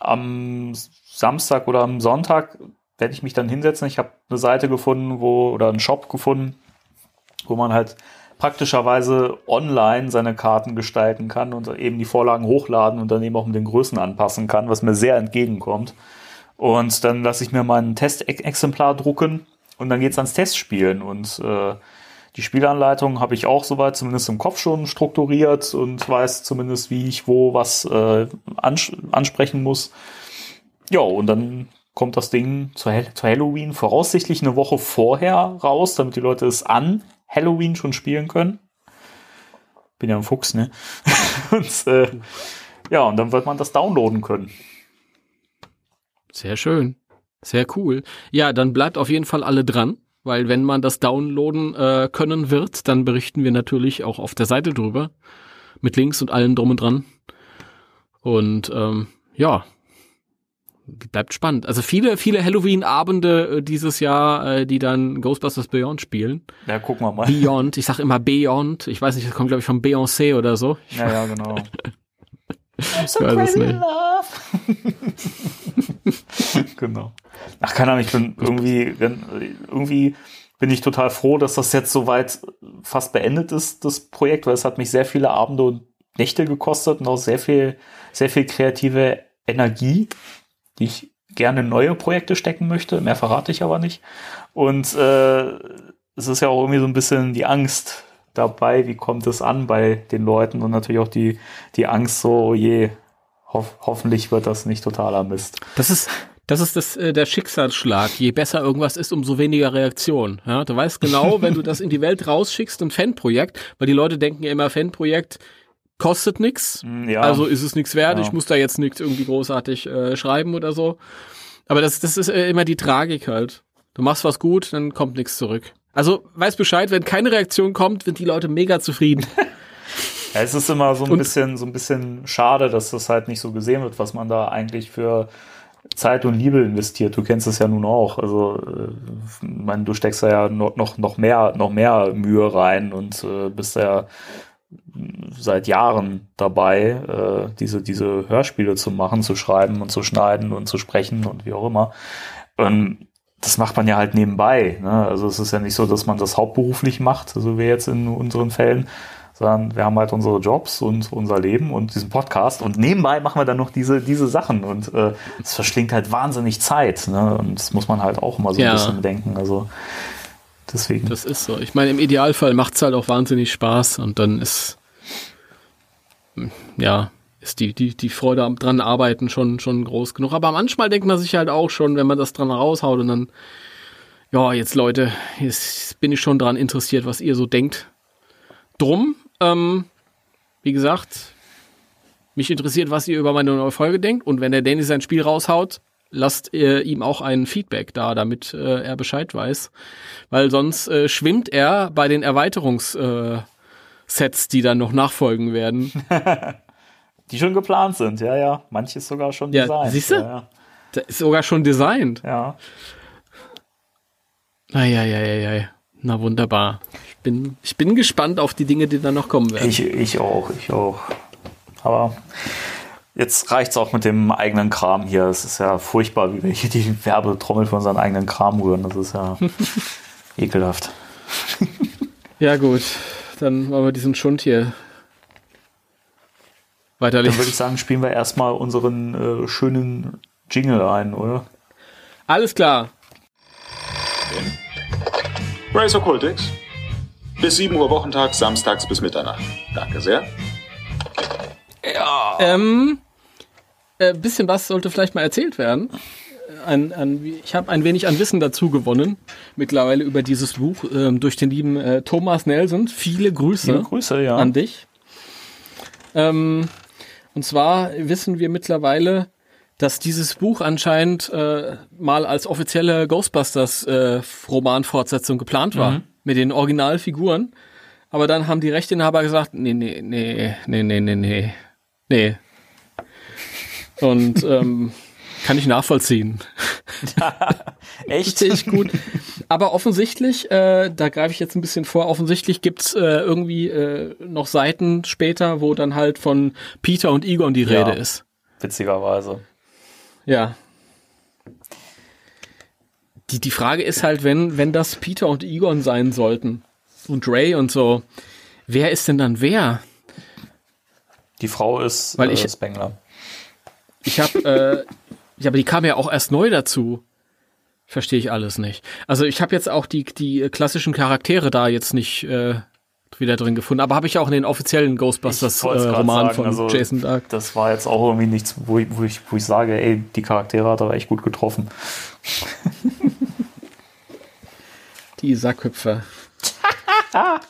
am Samstag oder am Sonntag werde ich mich dann hinsetzen. Ich habe eine Seite gefunden, wo, oder einen Shop gefunden, wo man halt praktischerweise online seine Karten gestalten kann und eben die Vorlagen hochladen und dann eben auch mit den Größen anpassen kann, was mir sehr entgegenkommt. Und dann lasse ich mir mein Testexemplar drucken und dann geht's ans Testspielen. Und äh, die Spielanleitung habe ich auch soweit zumindest im Kopf schon strukturiert und weiß zumindest, wie ich wo was äh, ans ansprechen muss. Ja, und dann kommt das Ding zu Halloween voraussichtlich eine Woche vorher raus, damit die Leute es an Halloween schon spielen können. Bin ja ein Fuchs, ne? und, äh, ja, und dann wird man das downloaden können. Sehr schön. Sehr cool. Ja, dann bleibt auf jeden Fall alle dran, weil wenn man das downloaden äh, können wird, dann berichten wir natürlich auch auf der Seite drüber. Mit Links und allem drum und dran. Und ähm, ja, bleibt spannend. Also viele, viele Halloween-Abende äh, dieses Jahr, äh, die dann Ghostbusters Beyond spielen. Ja, gucken wir mal. Beyond, ich sag immer Beyond. Ich weiß nicht, das kommt glaube ich von Beyoncé oder so. Ja, ja, genau. I'm so crazy in love. genau. Ach, keine Ahnung, ich bin irgendwie, irgendwie bin ich total froh, dass das jetzt soweit fast beendet ist, das Projekt, weil es hat mich sehr viele Abende und Nächte gekostet und auch sehr viel, sehr viel kreative Energie, die ich gerne in neue Projekte stecken möchte. Mehr verrate ich aber nicht. Und äh, es ist ja auch irgendwie so ein bisschen die Angst dabei, wie kommt es an bei den Leuten und natürlich auch die, die Angst so, oh je, Hoff, hoffentlich wird das nicht totaler Mist. Das ist, das ist das, äh, der Schicksalsschlag. Je besser irgendwas ist, umso weniger Reaktion. Ja, du weißt genau, wenn du das in die Welt rausschickst, ein Fanprojekt, weil die Leute denken ja immer, Fanprojekt kostet nix, Mm, Ja. also ist es nichts wert. Ja. Ich muss da jetzt nichts irgendwie großartig äh, schreiben oder so. Aber das, das ist äh, immer die Tragik halt. Du machst was gut, dann kommt nichts zurück. Also weiß Bescheid, wenn keine Reaktion kommt, sind die Leute mega zufrieden. Ja, es ist immer so ein Und- bisschen, so ein bisschen schade, dass das halt nicht so gesehen wird, was man da eigentlich für Zeit und Liebe investiert. Du kennst es ja nun auch. Also, äh, meine, du steckst da ja noch, noch, noch mehr, noch mehr Mühe rein und äh, bist ja seit Jahren dabei, äh, diese, diese Hörspiele zu machen, zu schreiben und zu schneiden und zu sprechen und wie auch immer. Und das macht man ja halt nebenbei. Ne? Also es ist ja nicht so, dass man das hauptberuflich macht, so wie jetzt in unseren Fällen, sondern wir haben halt unsere Jobs und unser Leben und diesen Podcast und nebenbei machen wir dann noch diese, diese Sachen und äh, es verschlingt halt wahnsinnig Zeit. Ne? Und das muss man halt auch immer so Ja. ein bisschen bedenken. Also deswegen. Das ist so. Ich meine, im Idealfall macht's halt auch wahnsinnig Spaß und dann ist, ja, ist die, die, die Freude am dran arbeiten schon, schon groß genug. Aber manchmal denkt man sich halt auch schon, wenn man das dran raushaut und dann, ja, jetzt Leute, jetzt bin ich schon dran interessiert, was ihr so denkt. Drum, ähm, wie gesagt, mich interessiert, was ihr über meine neue Folge denkt. Und wenn der Danny sein Spiel raushaut, lasst äh, ihm auch ein Feedback da, damit äh, er Bescheid weiß. Weil sonst äh, schwimmt er bei den Erweiterungssets, äh, die dann noch nachfolgen werden. Die schon geplant sind, ja, ja. Manches sogar schon Ja, designt. siehste? Ja, Da ist sogar schon designt. ja. Eieieiei. Na wunderbar. Ich bin, ich bin gespannt auf die Dinge, die dann noch kommen werden. Ich, ich auch, ich auch. Aber jetzt reicht's auch mit dem eigenen Kram hier. Es ist ja furchtbar, wie wir hier die Werbetrommel für unseren eigenen Kram rühren. Das ist ja ekelhaft. Ja gut, dann wollen wir diesen Schund hier Dann weiterlesen. würde ich sagen, spielen wir erstmal unseren äh, schönen Jingle ein, oder? Alles klar. Race Occultix. Bis 7 Uhr Wochentag, samstags bis Mitternacht. Danke sehr. Ähm, äh, bisschen was sollte vielleicht mal erzählt werden. Ein, ein, ich habe ein wenig an Wissen dazu gewonnen, mittlerweile über dieses Buch ähm, durch den lieben äh, Thomas Nelson. Viele Grüße Liebe Grüße, ja. an dich. Ähm, und zwar wissen wir mittlerweile, dass dieses Buch anscheinend äh, mal als offizielle Ghostbusters-Romanfortsetzung geplant war, mit den Originalfiguren. Aber dann haben die Rechteinhaber gesagt, nee, nee, nee, nee, nee, nee, nee, nee. Und ähm, kann ich nachvollziehen. Echt? Richtig gut. Aber offensichtlich, äh, da greife ich jetzt ein bisschen vor, offensichtlich gibt's äh, irgendwie äh, noch Seiten später, wo dann halt von Peter und Egon die Ja. Rede ist. Witzigerweise. Ja. Die, die Frage ist halt, wenn, wenn das Peter und Egon sein sollten und Ray und so, wer ist denn dann wer? Die Frau ist Weil äh, ich- Spengler. Ich habe, äh, ja, aber die kam ja auch erst neu dazu. Verstehe ich alles nicht. Also ich habe jetzt auch die, die klassischen Charaktere da jetzt nicht äh, wieder drin gefunden, aber habe ich auch in den offiziellen Ghostbusters Ich wollt's äh, von also- Jason Dark. Das war jetzt auch irgendwie nichts, wo ich, wo ich, wo ich sage, ey, die Charaktere hat er echt gut getroffen. Die Sackhüpfer.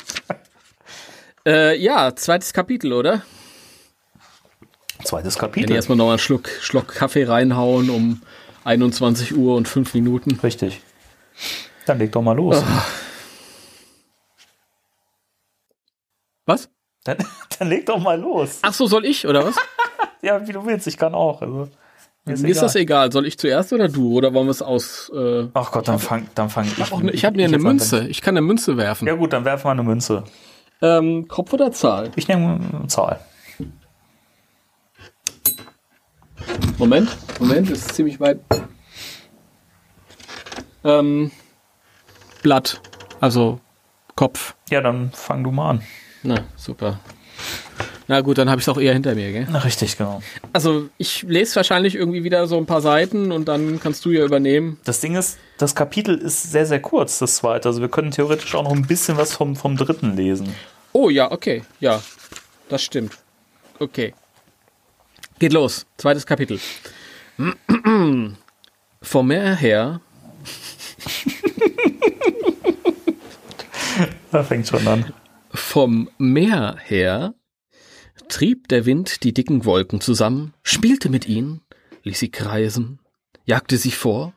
äh, ja, zweites Kapitel, oder? Zweites Kapitel. die erstmal noch einen Schluck, Schluck Kaffee reinhauen um 21 Uhr und 5 Minuten. Richtig. Dann leg doch mal los. Was? Dann, dann leg doch mal los. Ach so, soll ich, oder was? Ja, wie du willst, ich kann auch. Also, mir ist Mir ist das egal. Soll ich zuerst oder du? Oder wollen wir es aus... Äh, Ach Gott, dann fang, dann fang ich. Auch ne- ich habe mir eine. Münze. Ich kann eine Münze werfen. Ja gut, dann werf mal eine Münze. Ähm, Kopf oder Zahl? Ich nehme eine Zahl. Moment, Moment, ist ziemlich weit. Ähm, Blatt, also Kopf. Ja, dann fang du mal an. Na, super. Na gut, dann habe ich es auch eher hinter mir, gell? Na, richtig, genau. Also ich lese wahrscheinlich irgendwie wieder so ein paar Seiten und dann kannst du ja übernehmen. Das Ding ist, das Kapitel ist sehr, sehr kurz, das zweite. Also wir können theoretisch auch noch ein bisschen was vom, vom dritten lesen. Oh ja, okay, ja, das stimmt. Okay. Geht los. Zweites Kapitel. Vom Meer her. Da fängt schon an. Vom Meer her trieb der Wind die dicken Wolken zusammen, spielte mit ihnen, ließ sie kreisen, jagte sie vor,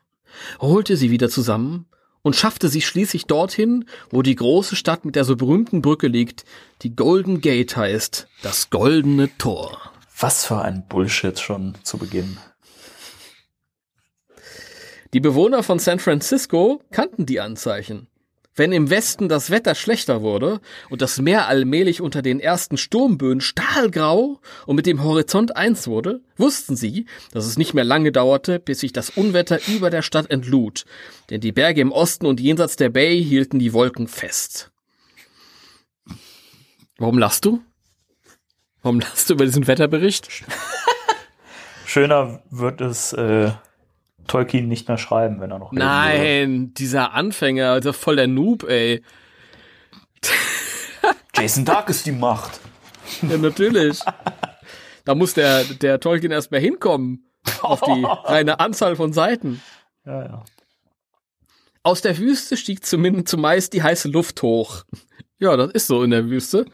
holte sie wieder zusammen und schaffte sie schließlich dorthin, wo die große Stadt mit der so berühmten Brücke liegt, die Golden Gate heißt, das goldene Tor. Was für ein Bullshit schon zu Beginn. Die Bewohner von San Francisco kannten die Anzeichen. Wenn im Westen das Wetter schlechter wurde und das Meer allmählich unter den ersten Sturmböen stahlgrau und mit dem Horizont eins wurde, wussten sie, dass es nicht mehr lange dauerte, bis sich das Unwetter über der Stadt entlud, denn die Berge im Osten und jenseits der Bay hielten die Wolken fest. Warum lachst du? Warum lachst du über diesen Wetterbericht? Schöner wird es äh, Tolkien nicht mehr schreiben, wenn er noch. Nein, dieser Anfänger, also voll der Noob, ey. Jason Dark ist die Macht. Ja, natürlich. Da muss der, der Tolkien erst mal hinkommen. Auf die reine Anzahl von Seiten. Ja, ja. Aus der Wüste stieg zumindest zumeist die heiße Luft hoch. Ja, das ist so in der Wüste.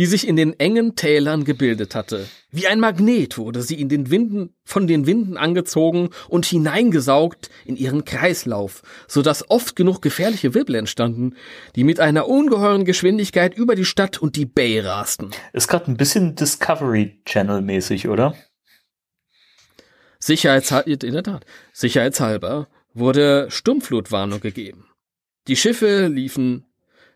Die sich in den engen Tälern gebildet hatte. Wie ein Magnet wurde sie in den Winden, von den Winden angezogen und hineingesaugt in ihren Kreislauf, so dass oft genug gefährliche Wirbel entstanden, die mit einer ungeheuren Geschwindigkeit über die Stadt und die Bay rasten. Ist gerade ein bisschen Discovery Channel mäßig, oder? Sicherheitshalber, in der Tat, sicherheitshalber wurde Sturmflutwarnung gegeben. Die Schiffe liefen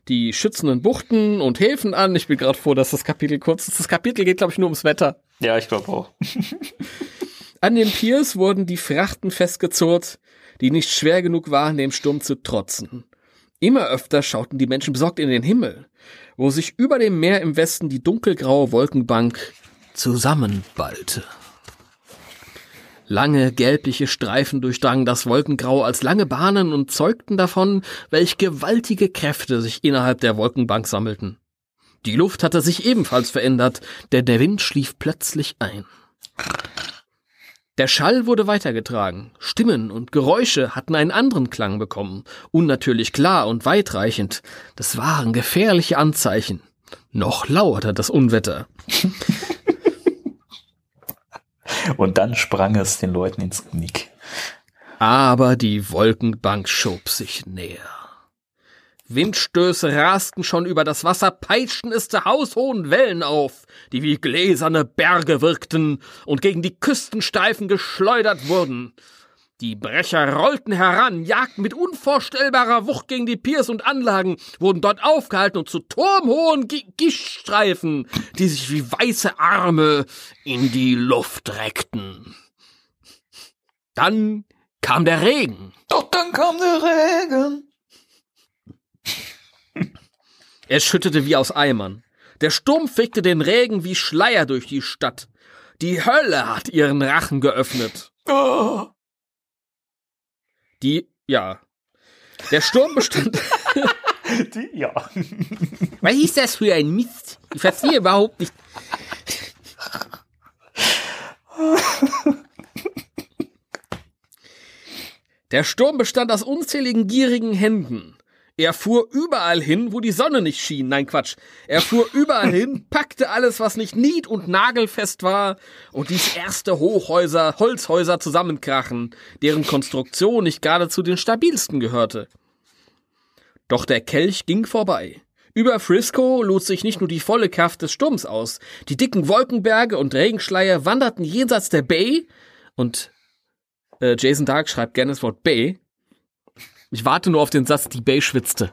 die schützenden Buchten und Häfen an. Ich bin gerade froh, dass das Kapitel kurz ist. Das Kapitel geht, glaube ich, nur ums Wetter. Ja, ich glaube auch. An den Piers wurden die Frachten festgezurrt, die nicht schwer genug waren, dem Sturm zu trotzen. Immer öfter schauten die Menschen besorgt in den Himmel, wo sich über dem Meer im Westen die dunkelgraue Wolkenbank zusammenballte. Lange gelbliche Streifen durchdrangen das Wolkengrau als lange Bahnen und zeugten davon, welch gewaltige Kräfte sich innerhalb der Wolkenbank sammelten. Die Luft hatte sich ebenfalls verändert, denn der Wind schlief plötzlich ein. Der Schall wurde weitergetragen. Stimmen und Geräusche hatten einen anderen Klang bekommen, unnatürlich klar und weitreichend. Das waren gefährliche Anzeichen. Noch lauerte das Unwetter. Und dann sprang es den Leuten ins Knick. Aber die Wolkenbank schob sich näher. Windstöße rasten schon über das Wasser, peitschten es zu haushohen Wellen auf, die wie gläserne Berge wirkten und gegen die Küstensteifen geschleudert wurden. Die Brecher rollten heran, jagten mit unvorstellbarer Wucht gegen die Piers und Anlagen, wurden dort aufgehalten und zu turmhohen G Gischtstreifen, die sich wie weiße Arme in die Luft reckten. Dann kam der Regen. Doch dann kam der Regen. Er schüttete wie aus Eimern. Der Sturm fegte den Regen wie Schleier durch die Stadt. Die Hölle hat ihren Rachen geöffnet. Oh. Die, ja. Der Sturm bestand. Die, ja. Was ist das für ein Mist? Ich verstehe überhaupt nicht. Der Sturm bestand aus unzähligen gierigen Händen. Er fuhr überall hin, wo die Sonne nicht schien. Nein, Quatsch. Er fuhr überall hin, packte alles, was nicht nied- und nagelfest war, und ließ erste Hochhäuser, Holzhäuser zusammenkrachen, deren Konstruktion nicht gerade zu den stabilsten gehörte. Doch der Kelch ging vorbei. Über Frisco lud sich nicht nur die volle Kraft des Sturms aus. Die dicken Wolkenberge und Regenschleier wanderten jenseits der Bay und äh, Jason Dark schreibt gerne das Wort Bay. Ich warte nur auf den Satz, die Bay schwitzte.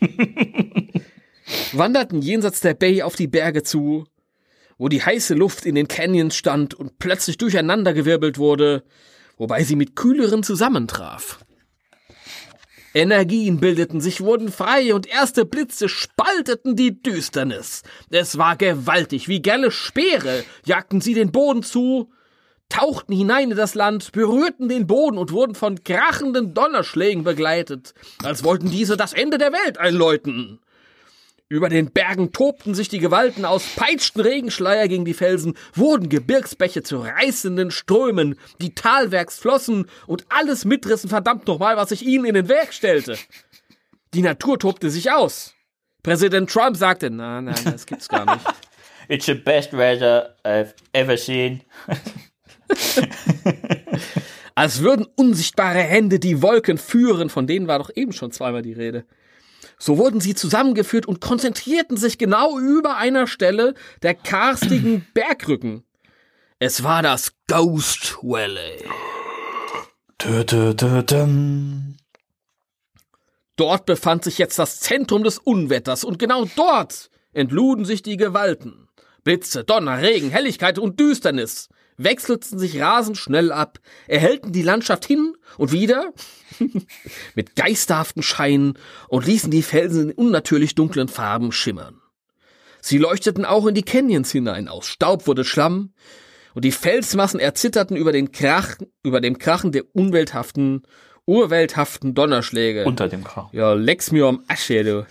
wanderten jenseits der Bay auf die Berge zu, wo die heiße Luft in den Canyons stand und plötzlich durcheinandergewirbelt wurde, wobei sie mit kühleren zusammentraf. Energien bildeten sich, wurden frei und erste Blitze spalteten die Düsternis. Es war gewaltig, wie gelle Speere jagten sie den Boden zu, tauchten hinein in das Land, berührten den Boden und wurden von krachenden Donnerschlägen begleitet, als wollten diese das Ende der Welt einläuten. Über den Bergen tobten sich die Gewalten aus, peitschten Regenschleier gegen die Felsen, wurden Gebirgsbäche zu reißenden Strömen, die Talwerks flossen und alles mitrissen verdammt nochmal, was sich ihnen in den Weg stellte. Die Natur tobte sich aus. Präsident Trump sagte, nein, nein, das gibt's gar nicht. It's the best weather I've ever seen. Als würden unsichtbare Hände die Wolken führen, von denen war doch eben schon zweimal die Rede. So wurden sie zusammengeführt und konzentrierten sich genau über einer Stelle der karstigen Bergrücken. Es war das Ghost Valley. Dort befand sich jetzt das Zentrum des Unwetters und genau dort entluden sich die Gewalten. Blitze, Donner, Regen, Helligkeit und Düsternis wechselten sich rasend schnell ab, erhellten die Landschaft hin und wieder mit geisterhaften Scheinen und ließen die Felsen in unnatürlich dunklen Farben schimmern. Sie leuchteten auch in die Canyons hinein, aus Staub wurde Schlamm, und die Felsmassen erzitterten über den Krach, über dem Krachen der unwelthaften, urwelthaften Donnerschläge. Unter dem Krach. Ja, leck's mir am Asche, du.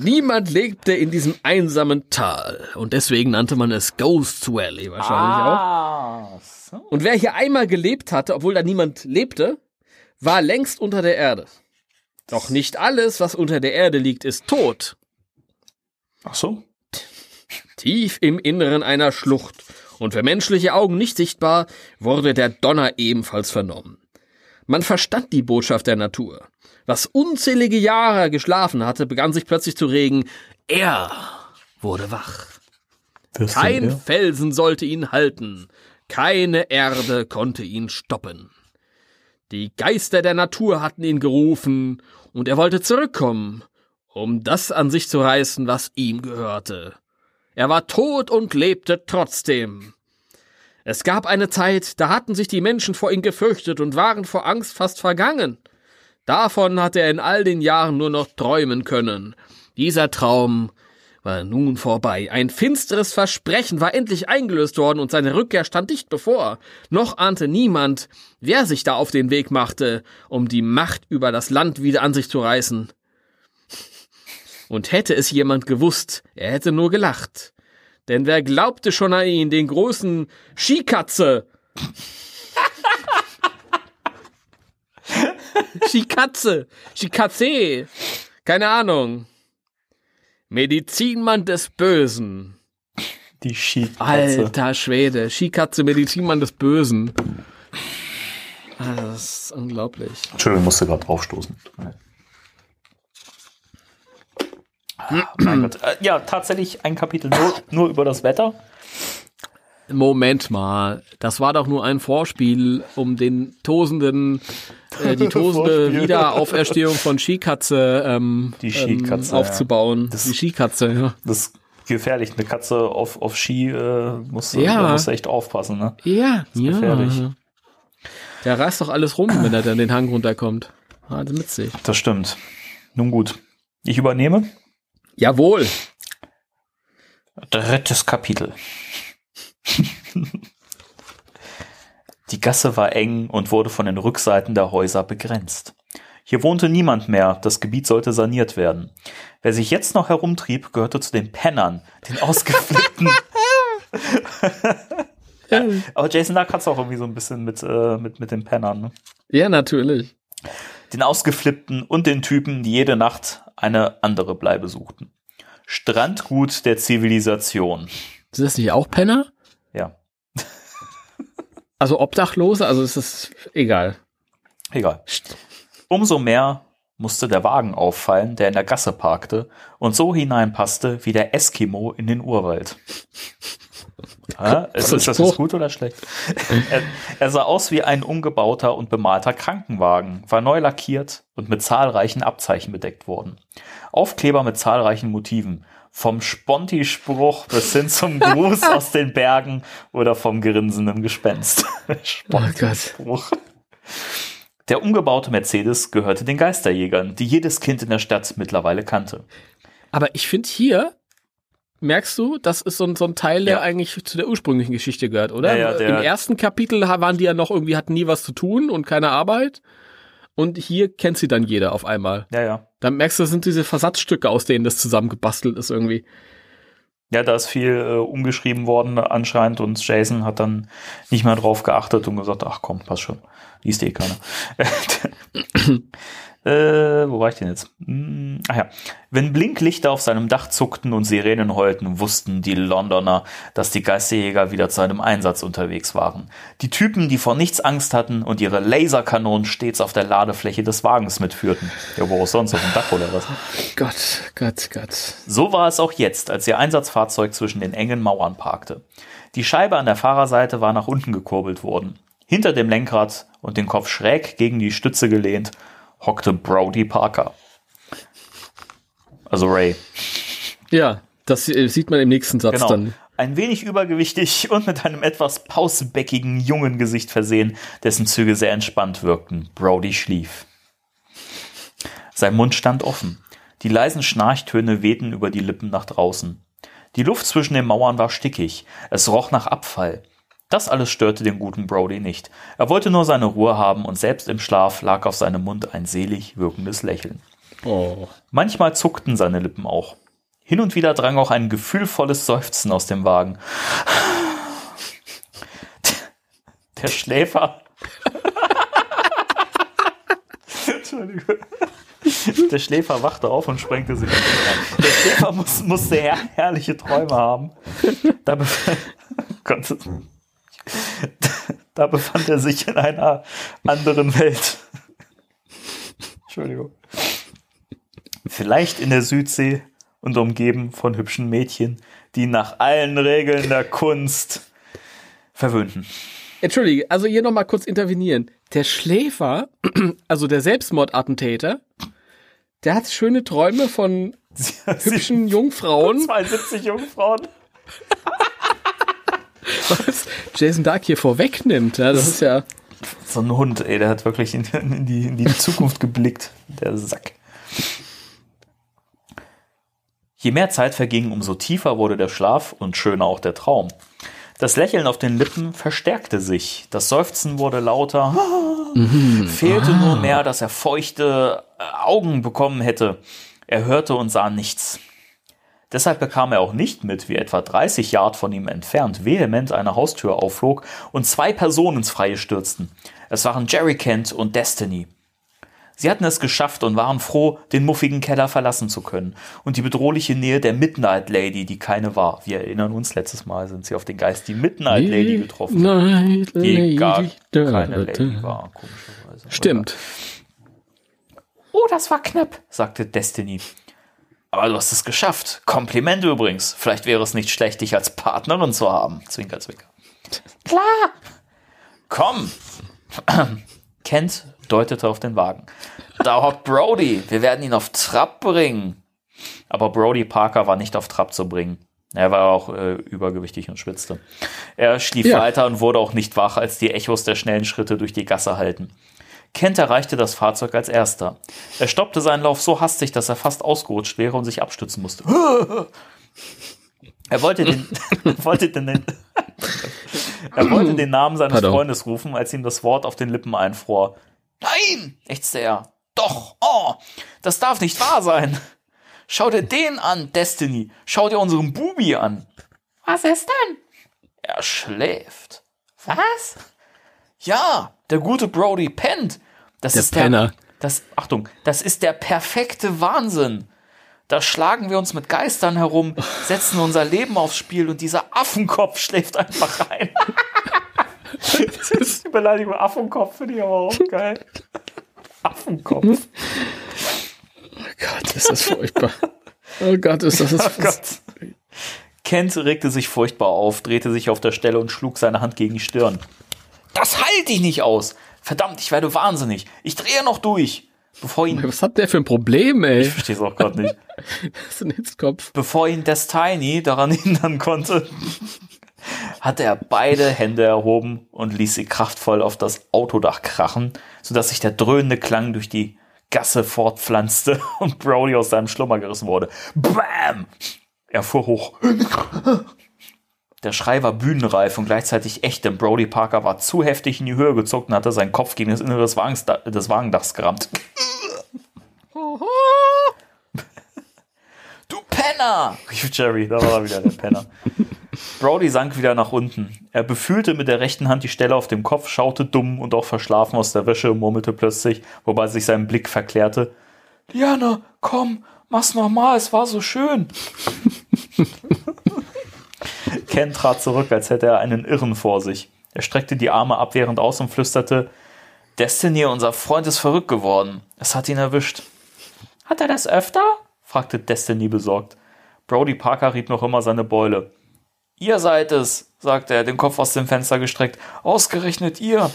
Niemand lebte in diesem einsamen Tal und deswegen nannte man es Ghost Valley wahrscheinlich auch. Ah, so. Und wer hier einmal gelebt hatte, obwohl da niemand lebte, war längst unter der Erde. Doch nicht alles, was unter der Erde liegt, ist tot. Ach so. Tief im Inneren einer Schlucht und für menschliche Augen nicht sichtbar, wurde der Donner ebenfalls vernommen. Man verstand die Botschaft der Natur. Was unzählige Jahre geschlafen hatte, begann sich plötzlich zu regen. Er wurde wach. Du Kein er? Felsen sollte ihn halten. Keine Erde konnte ihn stoppen. Die Geister der Natur hatten ihn gerufen, und er wollte zurückkommen, um das an sich zu reißen, was ihm gehörte. Er war tot und lebte trotzdem. Es gab eine Zeit, da hatten sich die Menschen vor ihm gefürchtet und waren vor Angst fast vergangen. Davon hatte er in all den Jahren nur noch träumen können. Dieser Traum war nun vorbei. Ein finsteres Versprechen war endlich eingelöst worden und seine Rückkehr stand dicht bevor. Noch ahnte niemand, wer sich da auf den Weg machte, um die Macht über das Land wieder an sich zu reißen. Und hätte es jemand gewusst, er hätte nur gelacht. Denn wer glaubte schon an ihn, den großen Skikatze? Skikatze, Skikatze, keine Ahnung. Medizinmann des Bösen. Die Skikatze. Alter Schwede, Skikatze, Medizinmann des Bösen. Das ist unglaublich. Entschuldigung, musste gerade draufstoßen. Ah, mein Gott. Äh, Ja, tatsächlich ein Kapitel nur, nur über das Wetter. Moment mal, das war doch nur ein Vorspiel, um den tosenden, äh, die tosende. Wiederauferstehung von Skikatze, ähm, Die Skikatze, ähm, aufzubauen. Das- die Skikatze, ja. Das ist gefährlich. Eine Katze auf, auf Ski äh, Ja. musst du echt aufpassen. Ne? Ja, ja. gefährlich. Der reißt doch alles rum, wenn er dann den Hang runterkommt. Das ist witzig. Das stimmt. Nun gut. Ich übernehme. Jawohl. Drittes Kapitel. Die Gasse war eng und wurde von den Rückseiten der Häuser begrenzt. Hier wohnte niemand mehr, das Gebiet sollte saniert werden. Wer sich jetzt noch herumtrieb, gehörte zu den Pennern, den ausgeflippten. Aber Jason Dark hat es auch irgendwie so ein bisschen mit, äh, mit, mit den Pennern. Ne? Ja, natürlich. Den ausgeflippten und den Typen, die jede Nacht eine andere Bleibe suchten. Strandgut der Zivilisation. Sind das nicht auch Penner? Also Obdachlose? Also ist das egal. Egal. Umso mehr musste der Wagen auffallen, der in der Gasse parkte und so hineinpasste wie der Eskimo in den Urwald. Ja, ist, ist das jetzt gut oder schlecht? er, er sah aus wie ein umgebauter und bemalter Krankenwagen, war neu lackiert und mit zahlreichen Abzeichen bedeckt worden. Aufkleber mit zahlreichen Motiven. Vom Sponti-Spruch bis hin zum Gruß aus den Bergen oder vom grinsenden Gespenst. Oh Gott. Spruch. Der umgebaute Mercedes gehörte den Geisterjägern, die jedes Kind in der Stadt mittlerweile kannte. Aber ich finde hier, merkst du, das ist so ein, so ein Teil, der Ja. eigentlich zu der ursprünglichen Geschichte gehört, oder? Ja, ja, Im ersten Kapitel waren die ja noch irgendwie, hatten nie was zu tun und keine Arbeit. Und hier kennt sie dann jeder auf einmal. Ja, ja. Dann merkst du, das sind diese Versatzstücke, aus denen das zusammengebastelt ist irgendwie. Ja, da ist viel äh, umgeschrieben worden anscheinend und Jason hat dann nicht mehr drauf geachtet und gesagt, ach komm, passt schon. Liest eh keiner. äh, wo war ich denn jetzt? Hm, ach ja. Wenn Blinklichter auf seinem Dach zuckten und Sirenen heulten, wussten die Londoner, dass die Geisterjäger wieder zu einem Einsatz unterwegs waren. Die Typen, die vor nichts Angst hatten und ihre Laserkanonen stets auf der Ladefläche des Wagens mitführten. Ja, wo auch sonst, auf dem Dach oder was? Gott, Gott, Gott. So war es auch jetzt, als ihr Einsatzfahrzeug zwischen den engen Mauern parkte. Die Scheibe an der Fahrerseite war nach unten gekurbelt worden. Hinter dem Lenkrad und den Kopf schräg gegen die Stütze gelehnt, hockte Brody Parker. Also Ray. Ja, das äh, sieht man im nächsten Satz Genau. dann. Ein wenig übergewichtig und mit einem etwas pausbäckigen jungen Gesicht versehen, dessen Züge sehr entspannt wirkten. Brody schlief. Sein Mund stand offen. Die leisen Schnarchtöne wehten über die Lippen nach draußen. Die Luft zwischen den Mauern war stickig. Es roch nach Abfall. Das alles störte den guten Brody nicht. Er wollte nur seine Ruhe haben und selbst im Schlaf lag auf seinem Mund ein selig wirkendes Lächeln. Oh. Manchmal zuckten seine Lippen auch. Hin und wieder drang auch ein gefühlvolles Seufzen aus dem Wagen. Der Schläfer. Entschuldigung. Der Schläfer wachte auf und sprengte sich. Der Schläfer muss, musste her herrliche Träume haben. Da, Gott. da befand er sich in einer anderen Welt. Entschuldigung. Vielleicht in der Südsee und umgeben von hübschen Mädchen, die nach allen Regeln der Kunst verwöhnten. Entschuldige, also hier nochmal kurz intervenieren. Der Schläfer, also der Selbstmordattentäter, der hat schöne Träume von hübschen Jungfrauen. 72 Jungfrauen. Was Jason Dark hier vorwegnimmt. Ja, das ist ja. So ein Hund, ey, der hat wirklich in, in, die, in die Zukunft geblickt. Der Sack. Je mehr Zeit verging, umso tiefer wurde der Schlaf und schöner auch der Traum. Das Lächeln auf den Lippen verstärkte sich. Das Seufzen wurde lauter. Fehlte nur mehr, dass er feuchte Augen bekommen hätte. Er hörte und sah nichts. Deshalb bekam er auch nicht mit, wie etwa 30 Yard von ihm entfernt vehement eine Haustür aufflog und zwei Personen ins Freie stürzten. Es waren Jerry Kent und Destiny. Sie hatten es geschafft und waren froh, den muffigen Keller verlassen zu können und die bedrohliche Nähe der Midnight Lady, die keine war. Wir erinnern uns, letztes Mal sind sie auf den Geist die Midnight Lady getroffen, Night die gar keine Lady war, komischerweise. Stimmt. Oh, das war knapp, sagte Destiny. Aber du hast es geschafft. Kompliment übrigens. Vielleicht wäre es nicht schlecht, dich als Partnerin zu haben. Zwinker, zwinker. Klar. Komm. Kent deutete auf den Wagen. Da hockt Brody. Wir werden ihn auf Trab bringen. Aber Brody Parker war nicht auf Trab zu bringen. Er war auch äh, übergewichtig und schwitzte. Er schlief Ja. weiter und wurde auch nicht wach, als die Echos der schnellen Schritte durch die Gasse hallten. Kent erreichte das Fahrzeug als erster. Er stoppte seinen Lauf so hastig, dass er fast ausgerutscht wäre und sich abstützen musste. Er wollte den, wollte den, er wollte den Namen seines Pardon. Freundes rufen, als ihm das Wort auf den Lippen einfror. Nein, ächzte er. Doch, oh, das darf nicht wahr sein. Schau dir den an, Destiny. Schau dir unseren Bubi an. Was ist denn? Er schläft. Was? Ja, der gute Brody pennt. Das Der ist Penner. der. Das, Achtung, das ist der perfekte Wahnsinn. Da schlagen wir uns mit Geistern herum, setzen unser Leben aufs Spiel und dieser Affenkopf schläft einfach rein. das ist die Beleidigung Affenkopf, finde ich aber auch geil. Affenkopf. Oh Gott, ist das furchtbar. Oh Gott, ist das, Oh Gott. Kent regte sich furchtbar auf, drehte sich auf der Stelle und schlug seine Hand gegen die Stirn. Das halte ich nicht aus. Verdammt, ich werde wahnsinnig. Ich drehe noch durch. Bevor ihn, Was hat der für ein Problem, ey? ich verstehe es auch gerade nicht. Das ist ein Hitzkopf. Bevor ihn Destiny daran hindern konnte, hatte er beide Hände erhoben und ließ sie kraftvoll auf das Autodach krachen, sodass sich der dröhnende Klang durch die Gasse fortpflanzte und Brody aus seinem Schlummer gerissen wurde. Bam! Er fuhr hoch. Der Schrei war bühnenreif und gleichzeitig echt, denn Brody Parker war zu heftig in die Höhe gezuckt und hatte seinen Kopf gegen das Innere des, Wagens, des Wagendachs gerammt. Du Penner! rief Jerry, da war er wieder der Penner. Brody sank wieder nach unten. Er befühlte mit der rechten Hand die Stelle auf dem Kopf, schaute dumm und auch verschlafen aus der Wäsche und murmelte plötzlich, wobei sich sein Blick verklärte. Liana, komm, mach's nochmal, es war so schön. Ken trat zurück, als hätte er einen Irren vor sich. Er streckte die Arme abwehrend aus und flüsterte, Destiny, unser Freund ist verrückt geworden. Es hat ihn erwischt. Hat er das öfter? fragte Destiny besorgt. Brody Parker rieb noch immer seine Beule. Ihr seid es, sagte er, den Kopf aus dem Fenster gestreckt. Ausgerechnet ihr.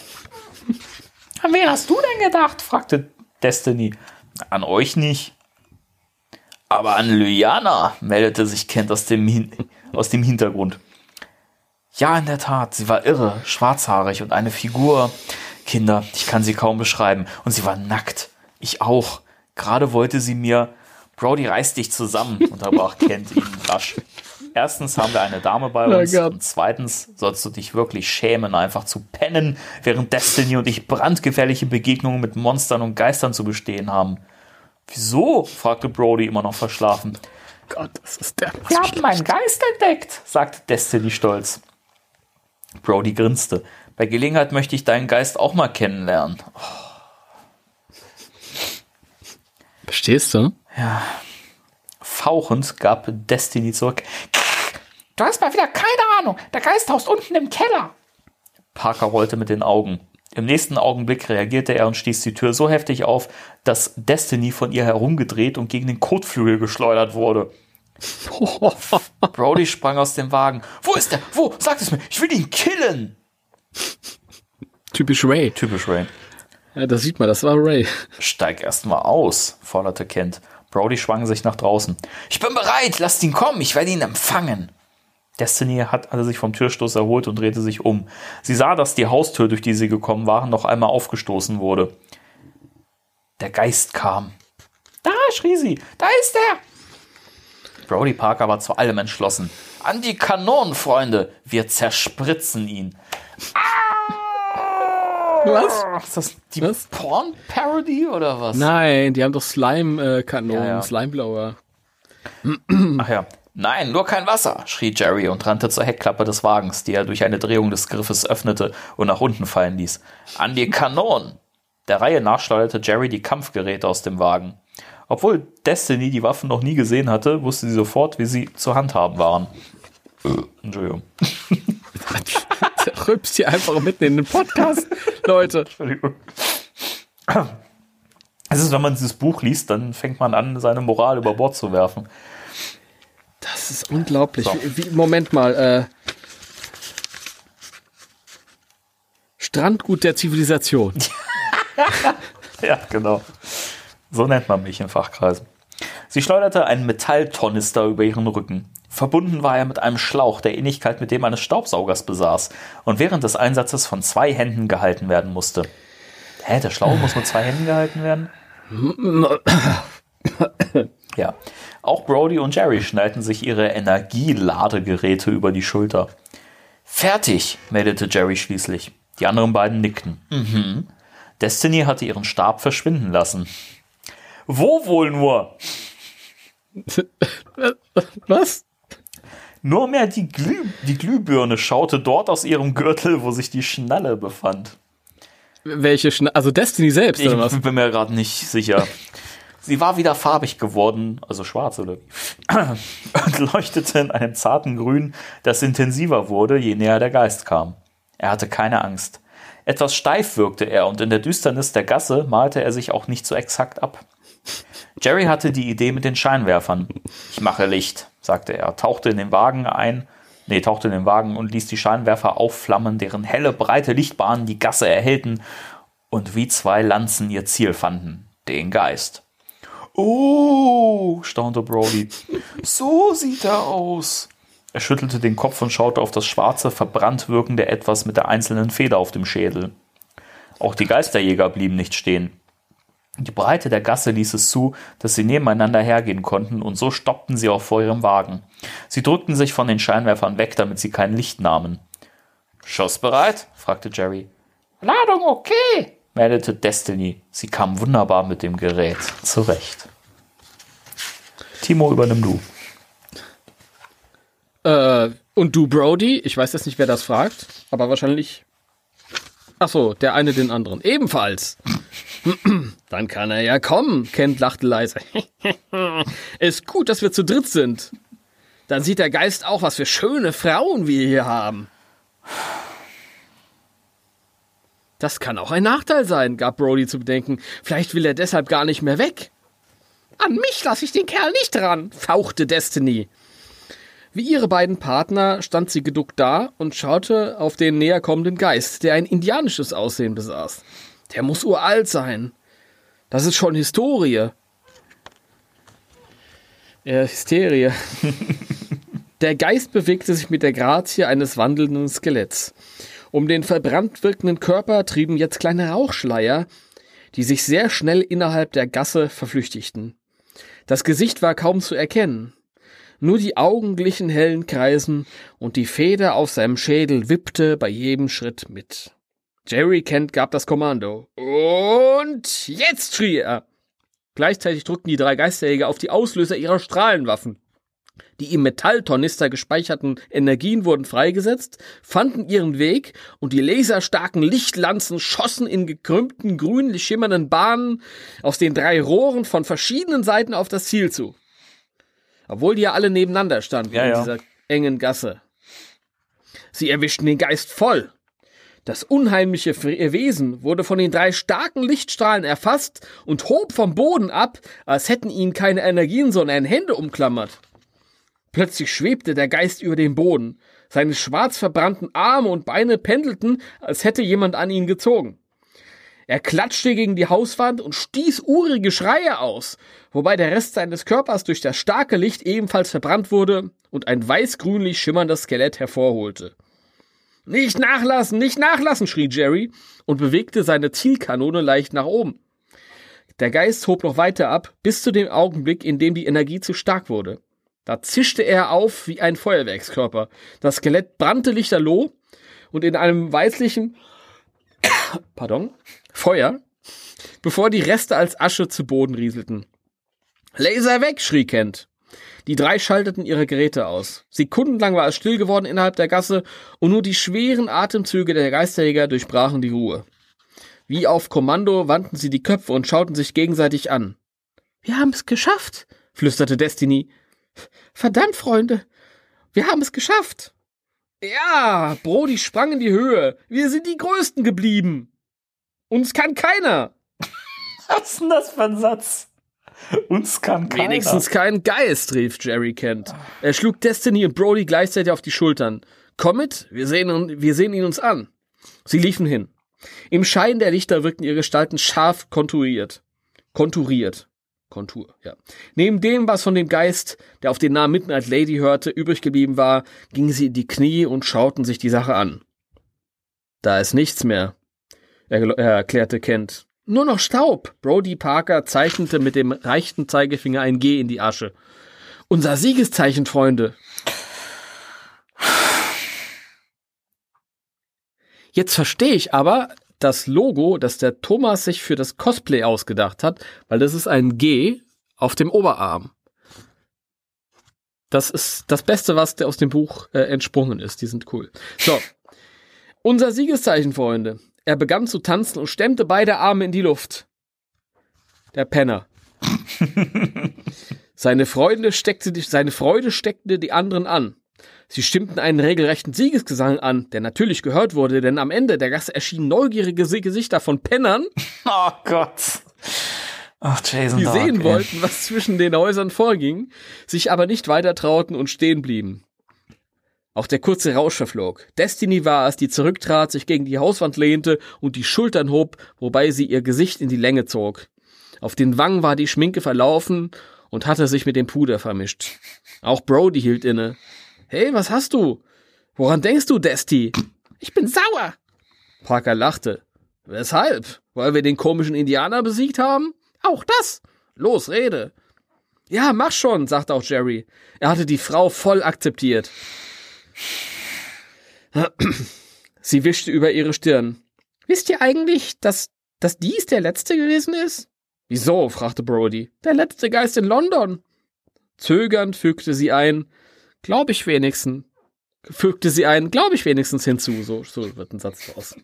An wen hast du denn gedacht? fragte Destiny. An euch nicht. Aber an Lyana, meldete sich Kent aus dem, Hin aus dem Hintergrund. Ja, in der Tat, sie war irre, schwarzhaarig und eine Figur. Kinder, ich kann sie kaum beschreiben. Und sie war nackt. Ich auch. Gerade wollte sie mir. Brody reiß dich zusammen, unterbrach Kent ihn rasch. Erstens haben wir eine Dame bei uns oh und zweitens sollst du dich wirklich schämen, einfach zu pennen, während Destiny und ich brandgefährliche Begegnungen mit Monstern und Geistern zu bestehen haben. Wieso? fragte Brody immer noch verschlafen. Gott, das ist der. Wir haben meinen Geist entdeckt, sagte Destiny stolz. Brody grinste. Bei Gelegenheit möchte ich deinen Geist auch mal kennenlernen. Oh. Verstehst du? Ja. Fauchend gab Destiny zurück. Du hast mal wieder keine Ahnung. Der Geist haust unten im Keller. Parker rollte mit den Augen. Im nächsten Augenblick reagierte er und stieß die Tür so heftig auf, dass Destiny von ihr herumgedreht und gegen den Kotflügel geschleudert wurde. Brody sprang aus dem Wagen. Wo ist er? Wo? Sag es mir. Ich will ihn killen. Typisch Ray. Typisch Ray. Ja, da sieht man, das war Ray. Steig erst mal aus, forderte Kent. Brody schwang sich nach draußen. Ich bin bereit, lasst ihn kommen, ich werde ihn empfangen. Destiny hat, hatte sich vom Türstoß erholt und drehte sich um. Sie sah, dass die Haustür, durch die sie gekommen waren, noch einmal aufgestoßen wurde. Der Geist kam. Da, schrie sie, da ist er! Brody Parker war zu allem entschlossen. An die Kanonen, Freunde! Wir zerspritzen ihn. Was? Ist das die Porn-Parody oder was? Nein, die haben doch Slime-Kanonen, Ja, ja. Slime-Blower. Ach ja. Nein, nur kein Wasser, schrie Jerry und rannte zur Heckklappe des Wagens, die er durch eine Drehung des Griffes öffnete und nach unten fallen ließ. An die Kanonen! Der Reihe nach schleuderte Jerry die Kampfgeräte aus dem Wagen. Obwohl Destiny die Waffen noch nie gesehen hatte, wusste sie sofort, wie sie zu handhaben waren. Entschuldigung. Der rülpst hier einfach mitten in den Podcast, Leute. Entschuldigung. Es ist, wenn man dieses Buch liest, dann fängt man an, seine Moral über Bord zu werfen. Das ist unglaublich. So. Wie, Moment mal, äh, Strandgut der Zivilisation. Ja, genau. So nennt man mich in Fachkreisen. Sie schleuderte einen Metalltornister über ihren Rücken. Verbunden war er mit einem Schlauch, der Ähnlichkeit mit dem eines Staubsaugers besaß und während des Einsatzes von zwei Händen gehalten werden musste. Hä, der Schlauch muss mit zwei Händen gehalten werden? Ja. Auch Brody und Jerry schnallten sich ihre Energieladegeräte über die Schulter. Fertig, meldete Jerry schließlich. Die anderen beiden nickten. Mhm. Destiny hatte ihren Stab verschwinden lassen. Wo wohl nur? Was? Nur mehr die, Glüh die Glühbirne schaute dort aus ihrem Gürtel, wo sich die Schnalle befand. Welche Schna Also Destiny selbst, Ich oder was? bin mir gerade nicht sicher. Sie war wieder farbig geworden, also schwarz oder wie, und leuchtete in einem zarten Grün, das intensiver wurde, je näher der Geist kam. Er hatte keine Angst. Etwas steif wirkte er und in der Düsternis der Gasse malte er sich auch nicht so exakt ab. Jerry hatte die Idee mit den Scheinwerfern. Ich mache Licht, sagte er, tauchte in den Wagen ein, nee, tauchte in den Wagen und ließ die Scheinwerfer aufflammen, deren helle, breite Lichtbahnen die Gasse erhellten und wie zwei Lanzen ihr Ziel fanden, den Geist. Oh, staunte Brody. So sieht er aus. Er schüttelte den Kopf und schaute auf das schwarze, verbrannt wirkende Etwas mit der einzelnen Feder auf dem Schädel. Auch die Geisterjäger blieben nicht stehen. Die Breite der Gasse ließ es zu, dass sie nebeneinander hergehen konnten, und so stoppten sie auch vor ihrem Wagen. Sie drückten sich von den Scheinwerfern weg, damit sie kein Licht nahmen. Schuss bereit? fragte Jerry. Ladung okay, meldete Destiny. Sie kam wunderbar mit dem Gerät zurecht. Timo, übernimm du. Äh, und du, Brody? Ich weiß jetzt nicht, wer das fragt, aber wahrscheinlich. Ach so, der eine den anderen. Ebenfalls. Dann kann er ja kommen, Kent lachte leise. Ist gut, dass wir zu dritt sind. Dann sieht der Geist auch, was für schöne Frauen wir hier haben. Das kann auch ein Nachteil sein, gab Brody zu bedenken. Vielleicht will er deshalb gar nicht mehr weg. An mich lasse ich den Kerl nicht ran, fauchte Destiny. Wie ihre beiden Partner stand sie geduckt da und schaute auf den näher kommenden Geist, der ein indianisches Aussehen besaß. Der muss uralt sein. Das ist schon Historie. Äh, Hysterie. der Geist bewegte sich mit der Grazie eines wandelnden Skeletts. Um den verbrannt wirkenden Körper trieben jetzt kleine Rauchschleier, die sich sehr schnell innerhalb der Gasse verflüchtigten. Das Gesicht war kaum zu erkennen. Nur die Augen glichen hellen Kreisen und die Feder auf seinem Schädel wippte bei jedem Schritt mit. Jerry Kent gab das Kommando. Und jetzt schrie er. Gleichzeitig drückten die drei Geisterjäger auf die Auslöser ihrer Strahlenwaffen. Die im Metalltornister gespeicherten Energien wurden freigesetzt, fanden ihren Weg und die laserstarken Lichtlanzen schossen in gekrümmten, grünlich schimmernden Bahnen aus den drei Rohren von verschiedenen Seiten auf das Ziel zu. Obwohl die ja alle nebeneinander standen Ja, in ja. dieser engen Gasse. Sie erwischten den Geist voll. Das unheimliche Fre- Wesen wurde von den drei starken Lichtstrahlen erfasst und hob vom Boden ab, als hätten ihn keine Energien, sondern Hände umklammert. Plötzlich schwebte der Geist über dem Boden. Seine schwarz verbrannten Arme und Beine pendelten, als hätte jemand an ihn gezogen. Er klatschte gegen die Hauswand und stieß urige Schreie aus, wobei der Rest seines Körpers durch das starke Licht ebenfalls verbrannt wurde und ein weißgrünlich schimmerndes Skelett hervorholte. Nicht nachlassen, nicht nachlassen, schrie Jerry und bewegte seine Zielkanone leicht nach oben. Der Geist hob noch weiter ab, bis zu dem Augenblick, in dem die Energie zu stark wurde. Da zischte er auf wie ein Feuerwerkskörper. Das Skelett brannte lichterloh und in einem weißlichen pardon, Feuer, bevor die Reste als Asche zu Boden rieselten. Laser weg, schrie Kent. Die drei schalteten ihre Geräte aus. Sekundenlang war es still geworden innerhalb der Gasse und nur die schweren Atemzüge der Geisterjäger durchbrachen die Ruhe. Wie auf Kommando wandten sie die Köpfe und schauten sich gegenseitig an. Wir haben es geschafft, flüsterte Destiny. Verdammt, Freunde, wir haben es geschafft. Ja, Brody sprang in die Höhe. Wir sind die Größten geblieben. Uns kann keiner. Was ist denn das für ein Satz? Uns kann keiner. Wenigstens kein Geist, rief Jerry Kent. Er schlug Destiny und Brody gleichzeitig auf die Schultern. Komm mit, wir sehen, wir sehen ihn uns an. Sie liefen hin. Im Schein der Lichter wirkten ihre Gestalten scharf konturiert. Konturiert. Kontur, ja. Neben dem, was von dem Geist, der auf den Namen Midnight Lady hörte, übrig geblieben war, gingen sie in die Knie und schauten sich die Sache an. Da ist nichts mehr, er erklärte Kent. Nur noch Staub. Brody Parker zeichnete mit dem rechten Zeigefinger ein G in die Asche. Unser Siegeszeichen, Freunde. Jetzt verstehe ich aber das Logo, das der Thomas sich für das Cosplay ausgedacht hat, weil das ist ein G auf dem Oberarm. Das ist das Beste, was aus dem Buch äh, entsprungen ist. Die sind cool. So. Unser Siegeszeichen, Freunde. Er begann zu tanzen und stemmte beide Arme in die Luft. Der Penner. seine, Freude steckte die, seine Freude steckte die anderen an. Sie stimmten einen regelrechten Siegesgesang an, der natürlich gehört wurde, denn am Ende der Gasse erschienen neugierige Gesichter von Pennern, Oh Gott. Ach, Jason die Dark, sehen ey. wollten, was zwischen den Häusern vorging, sich aber nicht weiter trauten und stehen blieben. Auch der kurze Rausch verflog. Destiny war es, die zurücktrat, sich gegen die Hauswand lehnte und die Schultern hob, wobei sie ihr Gesicht in die Länge zog. Auf den Wangen war die Schminke verlaufen und hatte sich mit dem Puder vermischt. Auch Brody hielt inne. Hey, was hast du? Woran denkst du, Desti? Ich bin sauer. Parker lachte. Weshalb? Weil wir den komischen Indianer besiegt haben? Auch das? Los, rede. Ja, mach schon, sagt auch Jerry. Er hatte die Frau voll akzeptiert. Sie wischte über ihre Stirn. Wisst ihr eigentlich, dass, dass dies der letzte gewesen ist? Wieso? fragte Brody. Der letzte Geist in London. Zögernd fügte sie ein, glaub ich wenigstens. Fügte sie ein, glaub ich wenigstens hinzu. So, so wird ein Satz draus.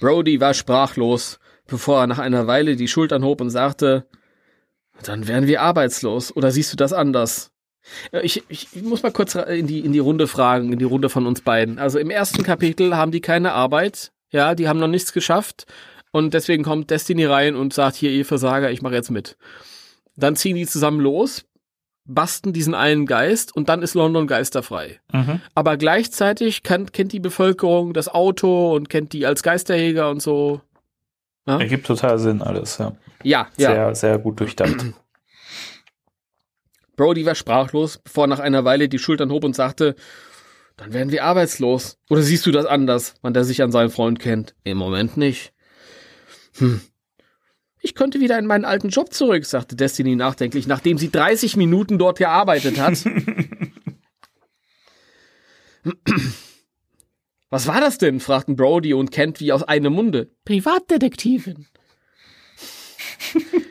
Brody war sprachlos, bevor er nach einer Weile die Schultern hob und sagte, dann wären wir arbeitslos. Oder siehst du das anders? Äh, ich, ich, ich muss mal kurz in die, in die Runde fragen, in die Runde von uns beiden. Also im ersten Kapitel haben die keine Arbeit. Ja, die haben noch nichts geschafft. Und deswegen kommt Destiny rein und sagt, hier, ihr Versager, ich mache jetzt mit. Dann ziehen die zusammen los, basten diesen einen Geist und dann ist London geisterfrei. Mhm. Aber gleichzeitig kann, kennt die Bevölkerung das Auto und kennt die als Geisterjäger und so. Ja, Ergibt total Sinn alles, ja. ja. ja. Sehr, sehr gut durchdacht. Brody war sprachlos, bevor er nach einer Weile die Schultern hob und sagte, dann werden wir arbeitslos. Oder siehst du das anders, wann der sich an seinen Freund kennt? Im Moment nicht. Hm. Ich könnte wieder in meinen alten Job zurück, sagte Destiny nachdenklich, nachdem sie 30 Minuten dort gearbeitet hat. Was war das denn? fragten Brody und Kent wie aus einem Munde. Privatdetektivin.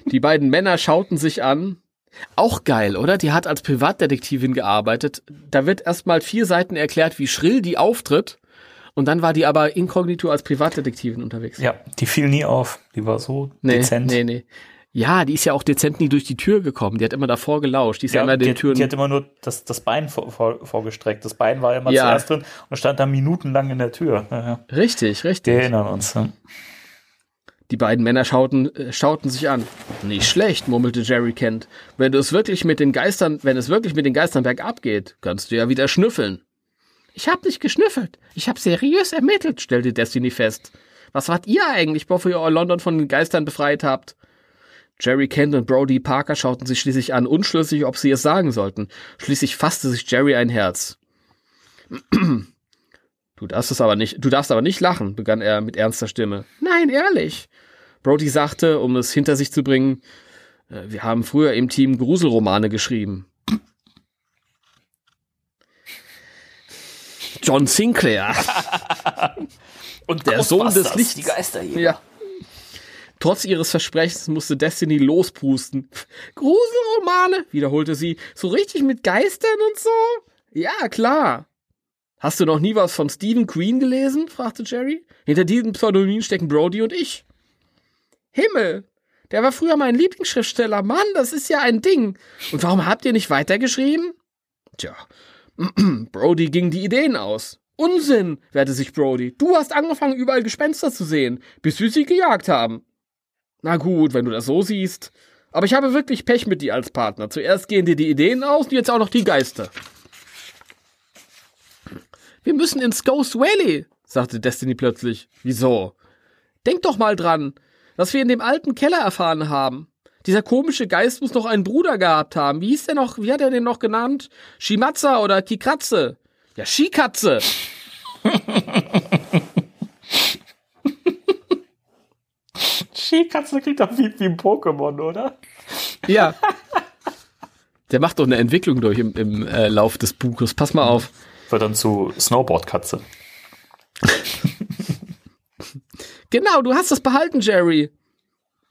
Die beiden Männer schauten sich an. Auch geil, oder? Die hat als Privatdetektivin gearbeitet. Da wird erstmal vier Seiten erklärt, wie schrill die auftritt. Und dann war die aber inkognito als Privatdetektivin unterwegs. ja, die fiel nie auf. Die war so Nee, dezent. nee, nee. Ja, die ist ja auch dezent nie durch die Tür gekommen. Die hat immer davor gelauscht. Die ist ja, Ja, immer die, den hat- Türen. die hat immer nur das, das Bein vor, vor, vorgestreckt. Das Bein war immer Ja. zuerst drin und stand da minutenlang in der Tür. Ja, ja. richtig, Wir richtig. erinnern uns. Die beiden Männer schauten, äh, schauten sich an. Nicht schlecht, murmelte Jerry Kent. Wenn du es wirklich mit den Geistern, wenn es wirklich mit den Geistern bergab geht, kannst du ja wieder schnüffeln. Ich hab nicht geschnüffelt. Ich hab seriös ermittelt, stellte Destiny fest. Was wart ihr eigentlich, bevor ihr London von den Geistern befreit habt? Jerry Kent und Brody Parker schauten sich schließlich an, unschlüssig, ob sie es sagen sollten. Schließlich fasste sich Jerry ein Herz. Du darfst es aber nicht, du darfst aber nicht lachen, begann er mit ernster Stimme. Nein, ehrlich. Brody sagte, um es hinter sich zu bringen, äh, wir haben früher im Team Gruselromane geschrieben. John Sinclair. Und Der Sohn des Lichts. Die Geisterjäger. Ja. Trotz ihres Versprechens musste Destiny lospusten. Gruselromane, wiederholte sie. So richtig mit Geistern und so? Ja, klar. Hast du noch nie was von Stephen Queen gelesen? fragte Jerry. Hinter diesem Pseudonym stecken Brody und ich. Himmel! Der war früher mein Lieblingsschriftsteller. Mann, das ist ja ein Ding. Und warum habt ihr nicht weitergeschrieben? Tja, Brody ging die Ideen aus. Unsinn, wehrte sich Brody. Du hast angefangen, überall Gespenster zu sehen, bis wir sie gejagt haben. Na gut, wenn du das so siehst. Aber ich habe wirklich Pech mit dir als Partner. Zuerst gehen dir die Ideen aus und jetzt auch noch die Geister. Wir müssen ins Ghost Valley, sagte Destiny plötzlich. Wieso? Denk doch mal dran, was wir in dem alten Keller erfahren haben. Dieser komische Geist muss noch einen Bruder gehabt haben. Wie hieß der noch, wie hat er den noch genannt? Shimatza oder Kikratze? Ja, Shikatze. Skikatze klingt doch wie, wie ein Pokémon, oder? Ja. Der macht doch eine Entwicklung durch im, im äh, Lauf des Buches. Pass mal auf. Wird dann zu Snowboardkatze. Genau, du hast es behalten, Jerry.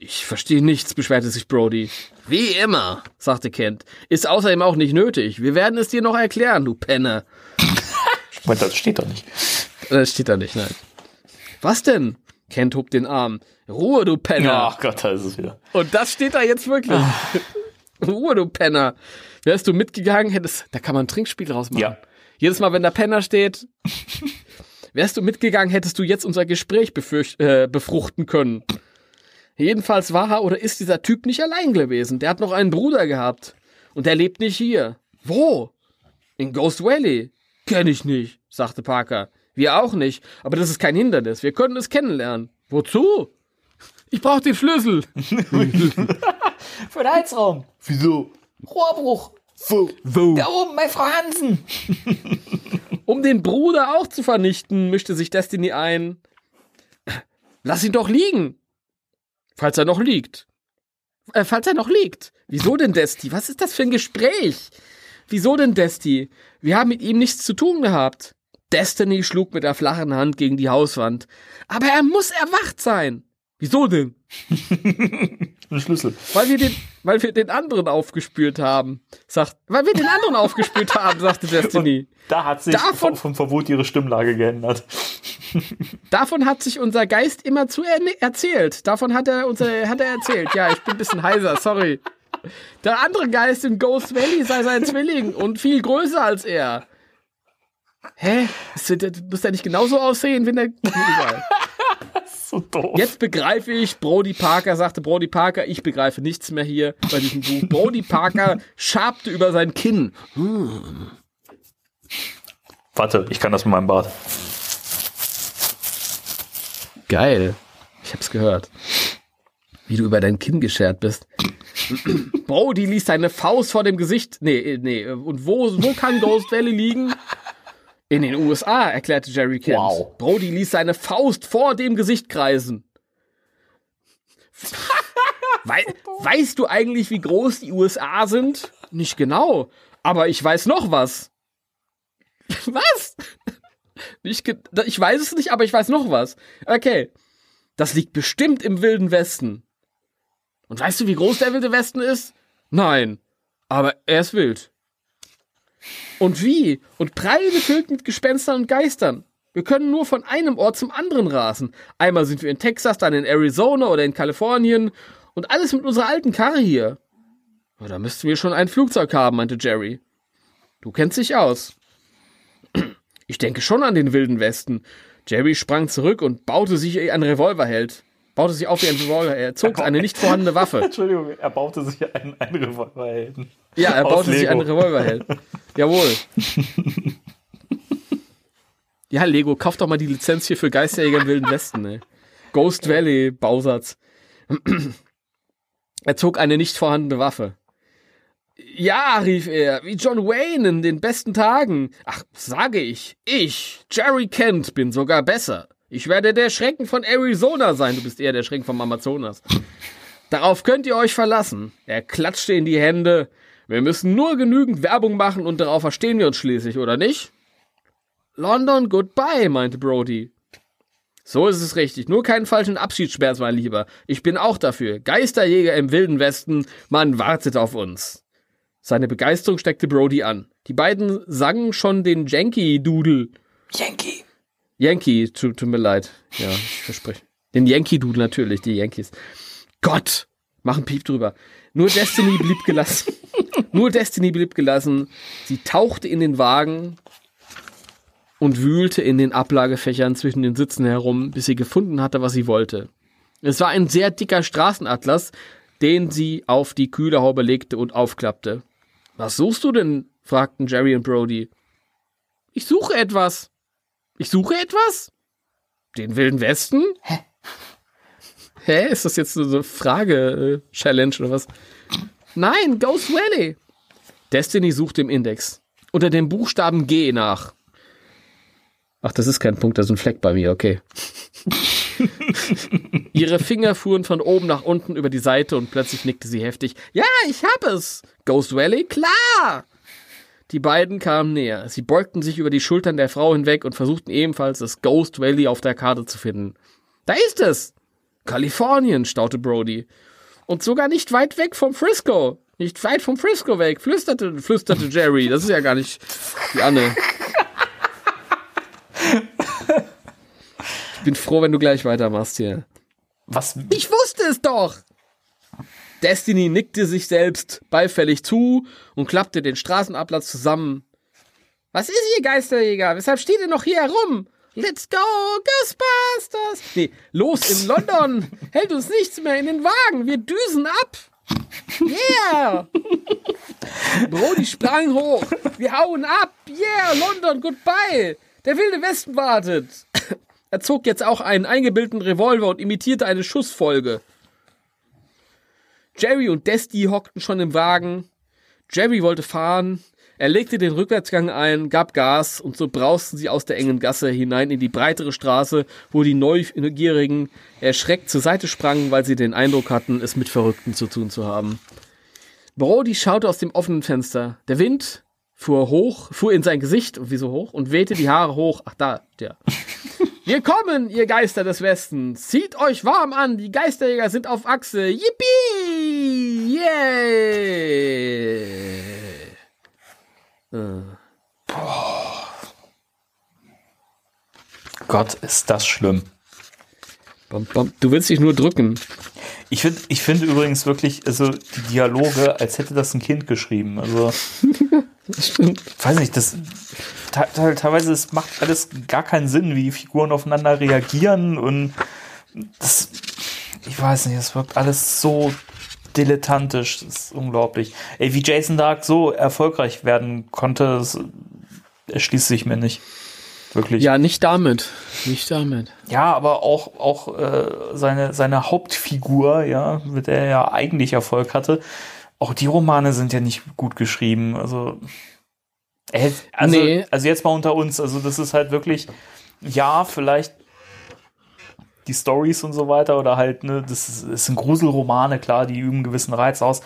Ich verstehe nichts, beschwerte sich Brody. Wie immer, sagte Kent. Ist außerdem auch nicht nötig. Wir werden es dir noch erklären, du Penner. Moment, das steht doch nicht. Das steht da nicht, nein. Was denn? Kent hob den Arm. Ruhe, du Penner. Ach Gott, da ist es wieder. Und das steht da jetzt wirklich. Ruhe, du Penner. Wärst du mitgegangen, hättest, da kann man ein Trinkspiel draus machen. Ja. Jedes Mal, wenn da Penner steht, wärst du mitgegangen, hättest du jetzt unser Gespräch äh, befruchten können. Jedenfalls war er oder ist dieser Typ nicht allein gewesen. Der hat noch einen Bruder gehabt. Und der lebt nicht hier. Wo? In Ghost Valley. Kenn ich nicht, sagte Parker. Wir auch nicht. Aber das ist kein Hindernis. Wir können es kennenlernen. Wozu? Ich brauche den Schlüssel. Für den Heizraum. Wieso? Rohrbruch. Wo? Wo? Da oben bei Frau Hansen. Um den Bruder auch zu vernichten, mischte sich Destiny ein. Lass ihn doch liegen. Falls er noch liegt. Äh, falls er noch liegt. Wieso denn, Desti? Was ist das für ein Gespräch? Wieso denn, Desti? Wir haben mit ihm nichts zu tun gehabt. Destiny schlug mit der flachen Hand gegen die Hauswand. Aber er muss erwacht sein. Wieso denn? Ein Schlüssel. Weil wir den, weil wir den anderen aufgespürt haben. Sagt, weil wir den anderen aufgespürt haben, sagte Destiny. Da hat sich Davon- vom Verwut ihre Stimmlage geändert. Davon hat sich unser Geist immer zu er erzählt. Davon hat er unser, hat er erzählt. Ja, ich bin ein bisschen heiser, sorry. Der andere Geist in Ghost Valley sei sein Zwilling und viel größer als er. Hä? Muss der nicht genauso aussehen, wenn der. So doof. Jetzt begreife ich, Brody Parker sagte Brody Parker, ich begreife nichts mehr hier bei diesem Buch. Brody Parker schabte über sein Kinn. Warte, ich kann das mit meinem Bart. Geil. Ich hab's gehört. Wie du über dein Kinn geschert bist. Brody ließ seine Faust vor dem Gesicht. Nee, äh, nee. Und wo, wo kann Ghost Valley liegen? In den USA, erklärte Jerry Kent. Wow. Brody ließ seine Faust vor dem Gesicht kreisen. Wei weißt du eigentlich, wie groß die USA sind? Nicht genau. Aber ich weiß noch was. Was? Ich weiß es nicht, aber ich weiß noch was. Okay. Das liegt bestimmt im Wilden Westen. Und weißt du, wie groß der Wilde Westen ist? Nein. Aber er ist wild. Und wie? Und prall gefüllt mit Gespenstern und Geistern. Wir können nur von einem Ort zum anderen rasen. Einmal sind wir in Texas, dann in Arizona oder in Kalifornien. Und alles mit unserer alten Karre hier. Ja, Da müssten wir schon ein Flugzeug haben, meinte Jerry. Du kennst dich aus. Ich denke schon an den Wilden Westen. Jerry sprang zurück und baute sich wie ein Revolverheld. Baute sich auf wie ein Revolver. Er zog eine nicht vorhandene Waffe. Entschuldigung, er baute sich einen, einen Revolverhelden. Ja, er baute sich einen Revolverheld. Jawohl. Ja, Lego, kauf doch mal die Lizenz hier für Geisterjäger im Wilden Westen, ey. Ghost Valley, Bausatz. Er zog eine nicht vorhandene Waffe. Ja, rief er, wie John Wayne in den besten Tagen. Ach, sage ich, ich, Jerry Kent, bin sogar besser. Ich werde der Schrecken von Arizona sein. Du bist eher der Schrecken vom Amazonas. Darauf könnt ihr euch verlassen. Er klatschte in die Hände. Wir müssen nur genügend Werbung machen und darauf verstehen wir uns schließlich, oder nicht? London, goodbye, meinte Brody. So ist es richtig. Nur keinen falschen Abschiedsschmerz, mein Lieber. Ich bin auch dafür. Geisterjäger im Wilden Westen, man wartet auf uns. Seine Begeisterung steckte Brody an. Die beiden sangen schon den Yankee-Doodle. Yankee. Yankee, tut, tut mir leid. Ja, ich verspreche. Den Yankee-Doodle natürlich, die Yankees. Gott, machen Piep drüber. Nur Destiny blieb gelassen. Nur Destiny blieb gelassen. Sie tauchte in den Wagen und wühlte in den Ablagefächern zwischen den Sitzen herum, bis sie gefunden hatte, was sie wollte. Es war ein sehr dicker Straßenatlas, den sie auf die Kühlerhaube legte und aufklappte. Was suchst du denn? fragten Jerry und Brody. Ich suche etwas. Ich suche etwas? Den Wilden Westen? Hä? Hä? Ist das jetzt so eine Frage-Challenge oder was? Nein, Ghost Valley. Destiny sucht im Index. Unter dem Buchstaben G nach. Ach, das ist kein Punkt, das ist ein Fleck bei mir, okay. Ihre Finger fuhren von oben nach unten über die Seite und plötzlich nickte sie heftig. Ja, ich hab es. Ghost Valley? Klar. Die beiden kamen näher. Sie beugten sich über die Schultern der Frau hinweg und versuchten ebenfalls das Ghost Valley auf der Karte zu finden. Da ist es! Kalifornien, staute Brody. Und sogar nicht weit weg vom Frisco. Nicht weit vom Frisco weg, flüsterte, flüsterte Jerry. Das ist ja gar nicht die Anne. Ich bin froh, wenn du gleich weitermachst hier. Was? Ich wusste es doch! Destiny nickte sich selbst beifällig zu und klappte den Straßenabplatz zusammen. Was ist hier, Geisterjäger? Weshalb steht ihr noch hier herum? Let's go, Ghostbusters! Nee, los in London! Hält uns nichts mehr in den Wagen! Wir düsen ab! Yeah! Brody sprang hoch! Wir hauen ab! Yeah, London, goodbye! Der wilde Westen wartet! Er zog jetzt auch einen eingebildeten Revolver und imitierte eine Schussfolge. Jerry und Desti hockten schon im Wagen. Jerry wollte fahren. Er legte den Rückwärtsgang ein, gab Gas und so brausten sie aus der engen Gasse hinein in die breitere Straße, wo die Neugierigen erschreckt zur Seite sprangen, weil sie den Eindruck hatten, es mit Verrückten zu tun zu haben. Brody schaute aus dem offenen Fenster. Der Wind fuhr hoch, fuhr in sein Gesicht, wieso hoch, und wehte die Haare hoch. Ach da, der. Wir kommen, ihr Geister des Westens. Zieht euch warm an, die Geisterjäger sind auf Achse. Yippie! Yeah! Gott, ist das schlimm. Bam, bam. Du willst dich nur drücken. Ich finde ich finde übrigens wirklich, also die Dialoge, als hätte das ein Kind geschrieben. Also, Das stimmt. weiß nicht, das te te teilweise es macht alles gar keinen Sinn, wie die Figuren aufeinander reagieren und das, ich weiß nicht, es wirkt alles so dilettantisch, das ist unglaublich. Ey, wie Jason Dark so erfolgreich werden konnte, das erschließt sich mir nicht. Wirklich. Ja, nicht damit. Nicht damit. Ja, aber auch, auch äh, seine, seine Hauptfigur, ja, mit der er ja eigentlich Erfolg hatte, auch die Romane sind ja nicht gut geschrieben. Also, also, Nee. also jetzt mal unter uns, also das ist halt wirklich, ja, vielleicht die Stories und so weiter oder halt, ne, das, ist, das sind Gruselromane, klar, die üben einen gewissen Reiz aus.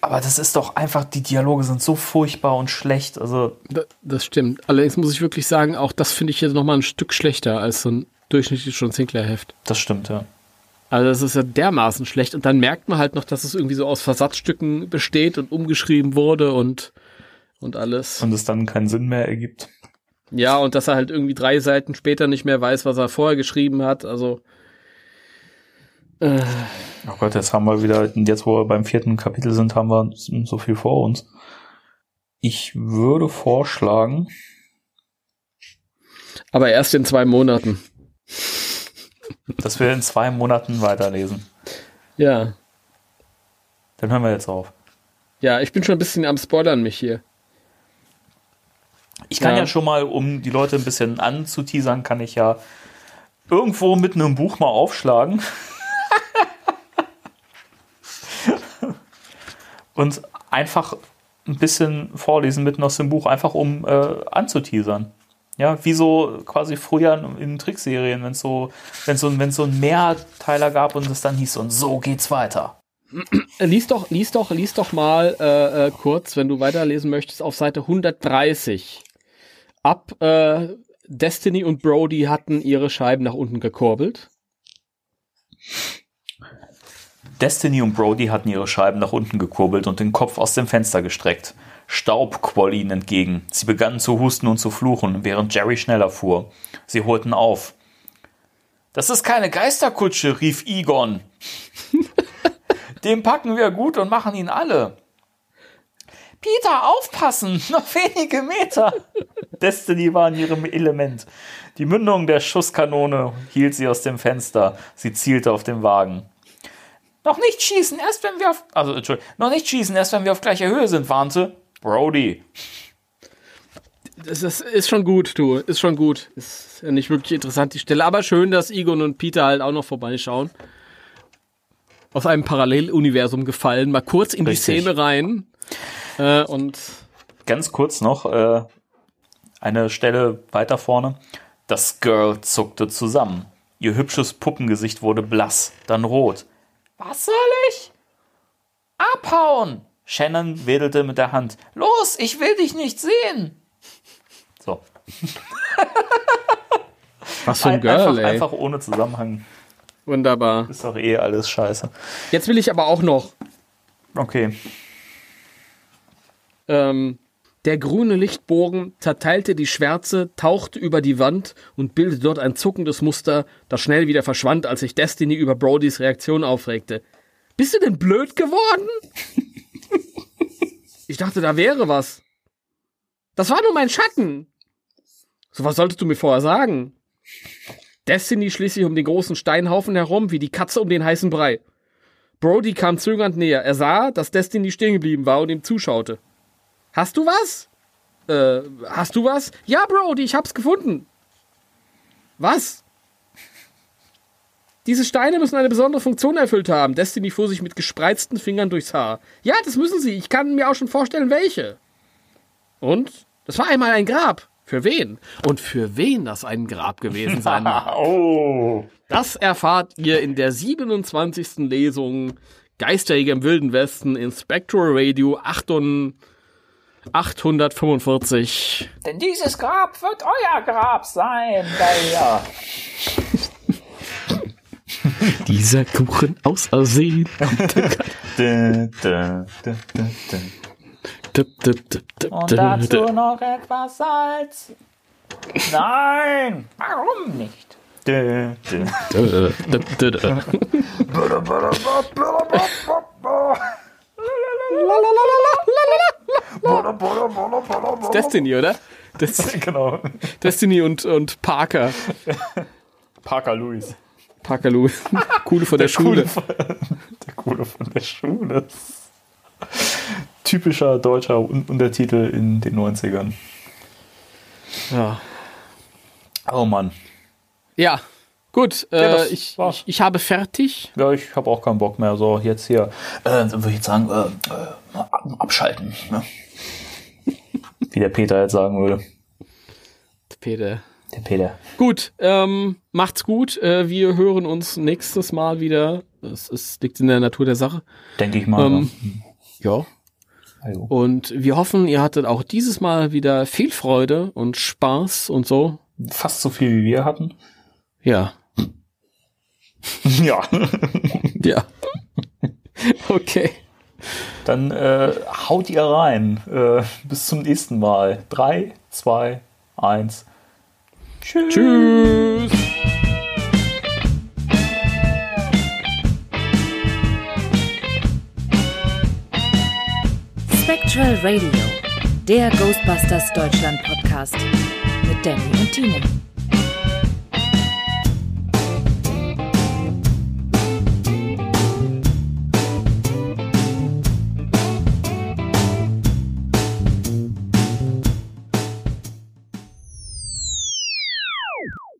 Aber das ist doch einfach, die Dialoge sind so furchtbar und schlecht. Also, Da- Das stimmt. Allerdings muss ich wirklich sagen, auch das finde ich jetzt noch mal ein Stück schlechter als so ein durchschnittlich John Sinclair-Heft. das stimmt, ja. Also das ist ja dermaßen schlecht. Und dann merkt man halt noch, dass es irgendwie so aus Versatzstücken besteht und umgeschrieben wurde und, und alles. Und es dann keinen Sinn mehr ergibt. Ja, und dass er halt irgendwie drei Seiten später nicht mehr weiß, was er vorher geschrieben hat. Also Oh Gott, jetzt haben wir wieder, jetzt wo wir beim vierten Kapitel sind, haben wir so viel vor uns. Ich würde vorschlagen, aber erst in zwei Monaten. dass wir in zwei Monaten weiterlesen. Ja. Dann hören wir jetzt auf. Ja, ich bin schon ein bisschen am Spoilern mich hier. Ich kann Ja. ja. schon mal, um die Leute ein bisschen anzuteasern, kann ich ja irgendwo mit einem Buch mal aufschlagen. Und einfach ein bisschen vorlesen mitten aus dem Buch, einfach um äh, anzuteasern. Ja, wie so quasi früher in, Trickserien, wenn es so, wenn so, wenn so ein Mehrteiler gab und es dann hieß und so geht's weiter. Äh, Lies doch, lies doch, lies doch mal äh, äh, kurz, wenn du weiterlesen möchtest, auf Seite 130. Ab äh, Destiny und Brody hatten ihre Scheiben nach unten gekurbelt. Destiny und Brody hatten ihre Scheiben nach unten gekurbelt und den Kopf aus dem Fenster gestreckt. Staub quoll ihnen entgegen. Sie begannen zu husten und zu fluchen, während Jerry schneller fuhr. Sie holten auf. Das ist keine Geisterkutsche, rief Egon. Den packen wir gut und machen ihn alle. Peter, aufpassen! Noch wenige Meter! Destiny war in ihrem Element. Die Mündung der Schusskanone hielt sie aus dem Fenster. Sie zielte auf den Wagen. Noch nicht schießen, erst wenn wir auf. Also, Entschuldigung. Noch nicht schießen, erst wenn wir auf gleicher Höhe sind, warnte Brody. Das ist, ist schon gut, du. Ist schon gut. Ist ja nicht wirklich interessant, die Stelle. Aber schön, dass Egon und Peter halt auch noch vorbeischauen. Aus einem Paralleluniversum gefallen. Mal kurz in Richtig. die Szene rein. Äh, und Ganz kurz noch äh, eine Stelle weiter vorne. Das Girl zuckte zusammen. Ihr hübsches Puppengesicht wurde blass, dann rot. Was soll ich? Abhauen! Shannon wedelte mit der Hand. Los, ich will dich nicht sehen! So. was für ein Girl, einfach, ey. einfach ohne Zusammenhang. Wunderbar. Ist doch eh alles scheiße. Jetzt will ich aber auch noch Okay. Ähm, der grüne Lichtbogen zerteilte die Schwärze, tauchte über die Wand und bildete dort ein zuckendes Muster, das schnell wieder verschwand, als sich Destiny über Brodys Reaktion aufregte. Bist du denn blöd geworden? ich dachte, da wäre was. Das war nur mein Schatten. So was solltest du mir vorher sagen. Destiny schlich sich um den großen Steinhaufen herum, wie die Katze um den heißen Brei. Brody kam zögernd näher. Er sah, dass Destiny stehen geblieben war und ihm zuschaute. Hast du was? Äh, hast du was? Ja, Brody, ich hab's gefunden. Was? Diese Steine müssen eine besondere Funktion erfüllt haben. Destiny fuhr sich mit gespreizten Fingern durchs Haar. Ja, das müssen sie. Ich kann mir auch schon vorstellen, welche. Und das war einmal ein Grab. Für wen? Und für wen das ein Grab gewesen sein mag. Oh. Das erfahrt ihr in der 27. Lesung Geisterjäger im Wilden Westen in Spectral Radio 845. Denn dieses Grab wird euer Grab sein, ja. Dieser Kuchen aus Arsen. Und dazu noch etwas Salz. Nein, warum nicht? Dun, dun. Destiny, oder? Des genau. Destiny und, und Parker. Parker Lewis. Parker Lewis. Coole von der, Schule. Coole von, der Coole von der Schule. Typischer deutscher Un Untertitel in den 90ern. Ja. Oh Mann. Ja, gut. Ja, äh, das ich, ich, ich habe fertig. Ja, ich habe auch keinen Bock mehr. So, jetzt hier. Äh, dann würde ich jetzt sagen, äh, äh, abschalten. Ne? Wie der Peter jetzt sagen würde. Peter. Der Peter. Gut, ähm, macht's gut. Äh, wir hören uns nächstes Mal wieder. Es, es liegt in der Natur der Sache. Denke ich mal. Ähm, ja. Ja. Also. Und wir hoffen, ihr hattet auch dieses Mal wieder viel Freude und Spaß und so. Fast so viel wie wir hatten. Ja. ja. Ja. okay. Dann äh, haut ihr rein. Äh, bis zum nächsten Mal. Drei, zwei, eins. Tschüss. Tschüss. Spectral Radio, der Ghostbusters Deutschland Podcast mit Danny und Timo.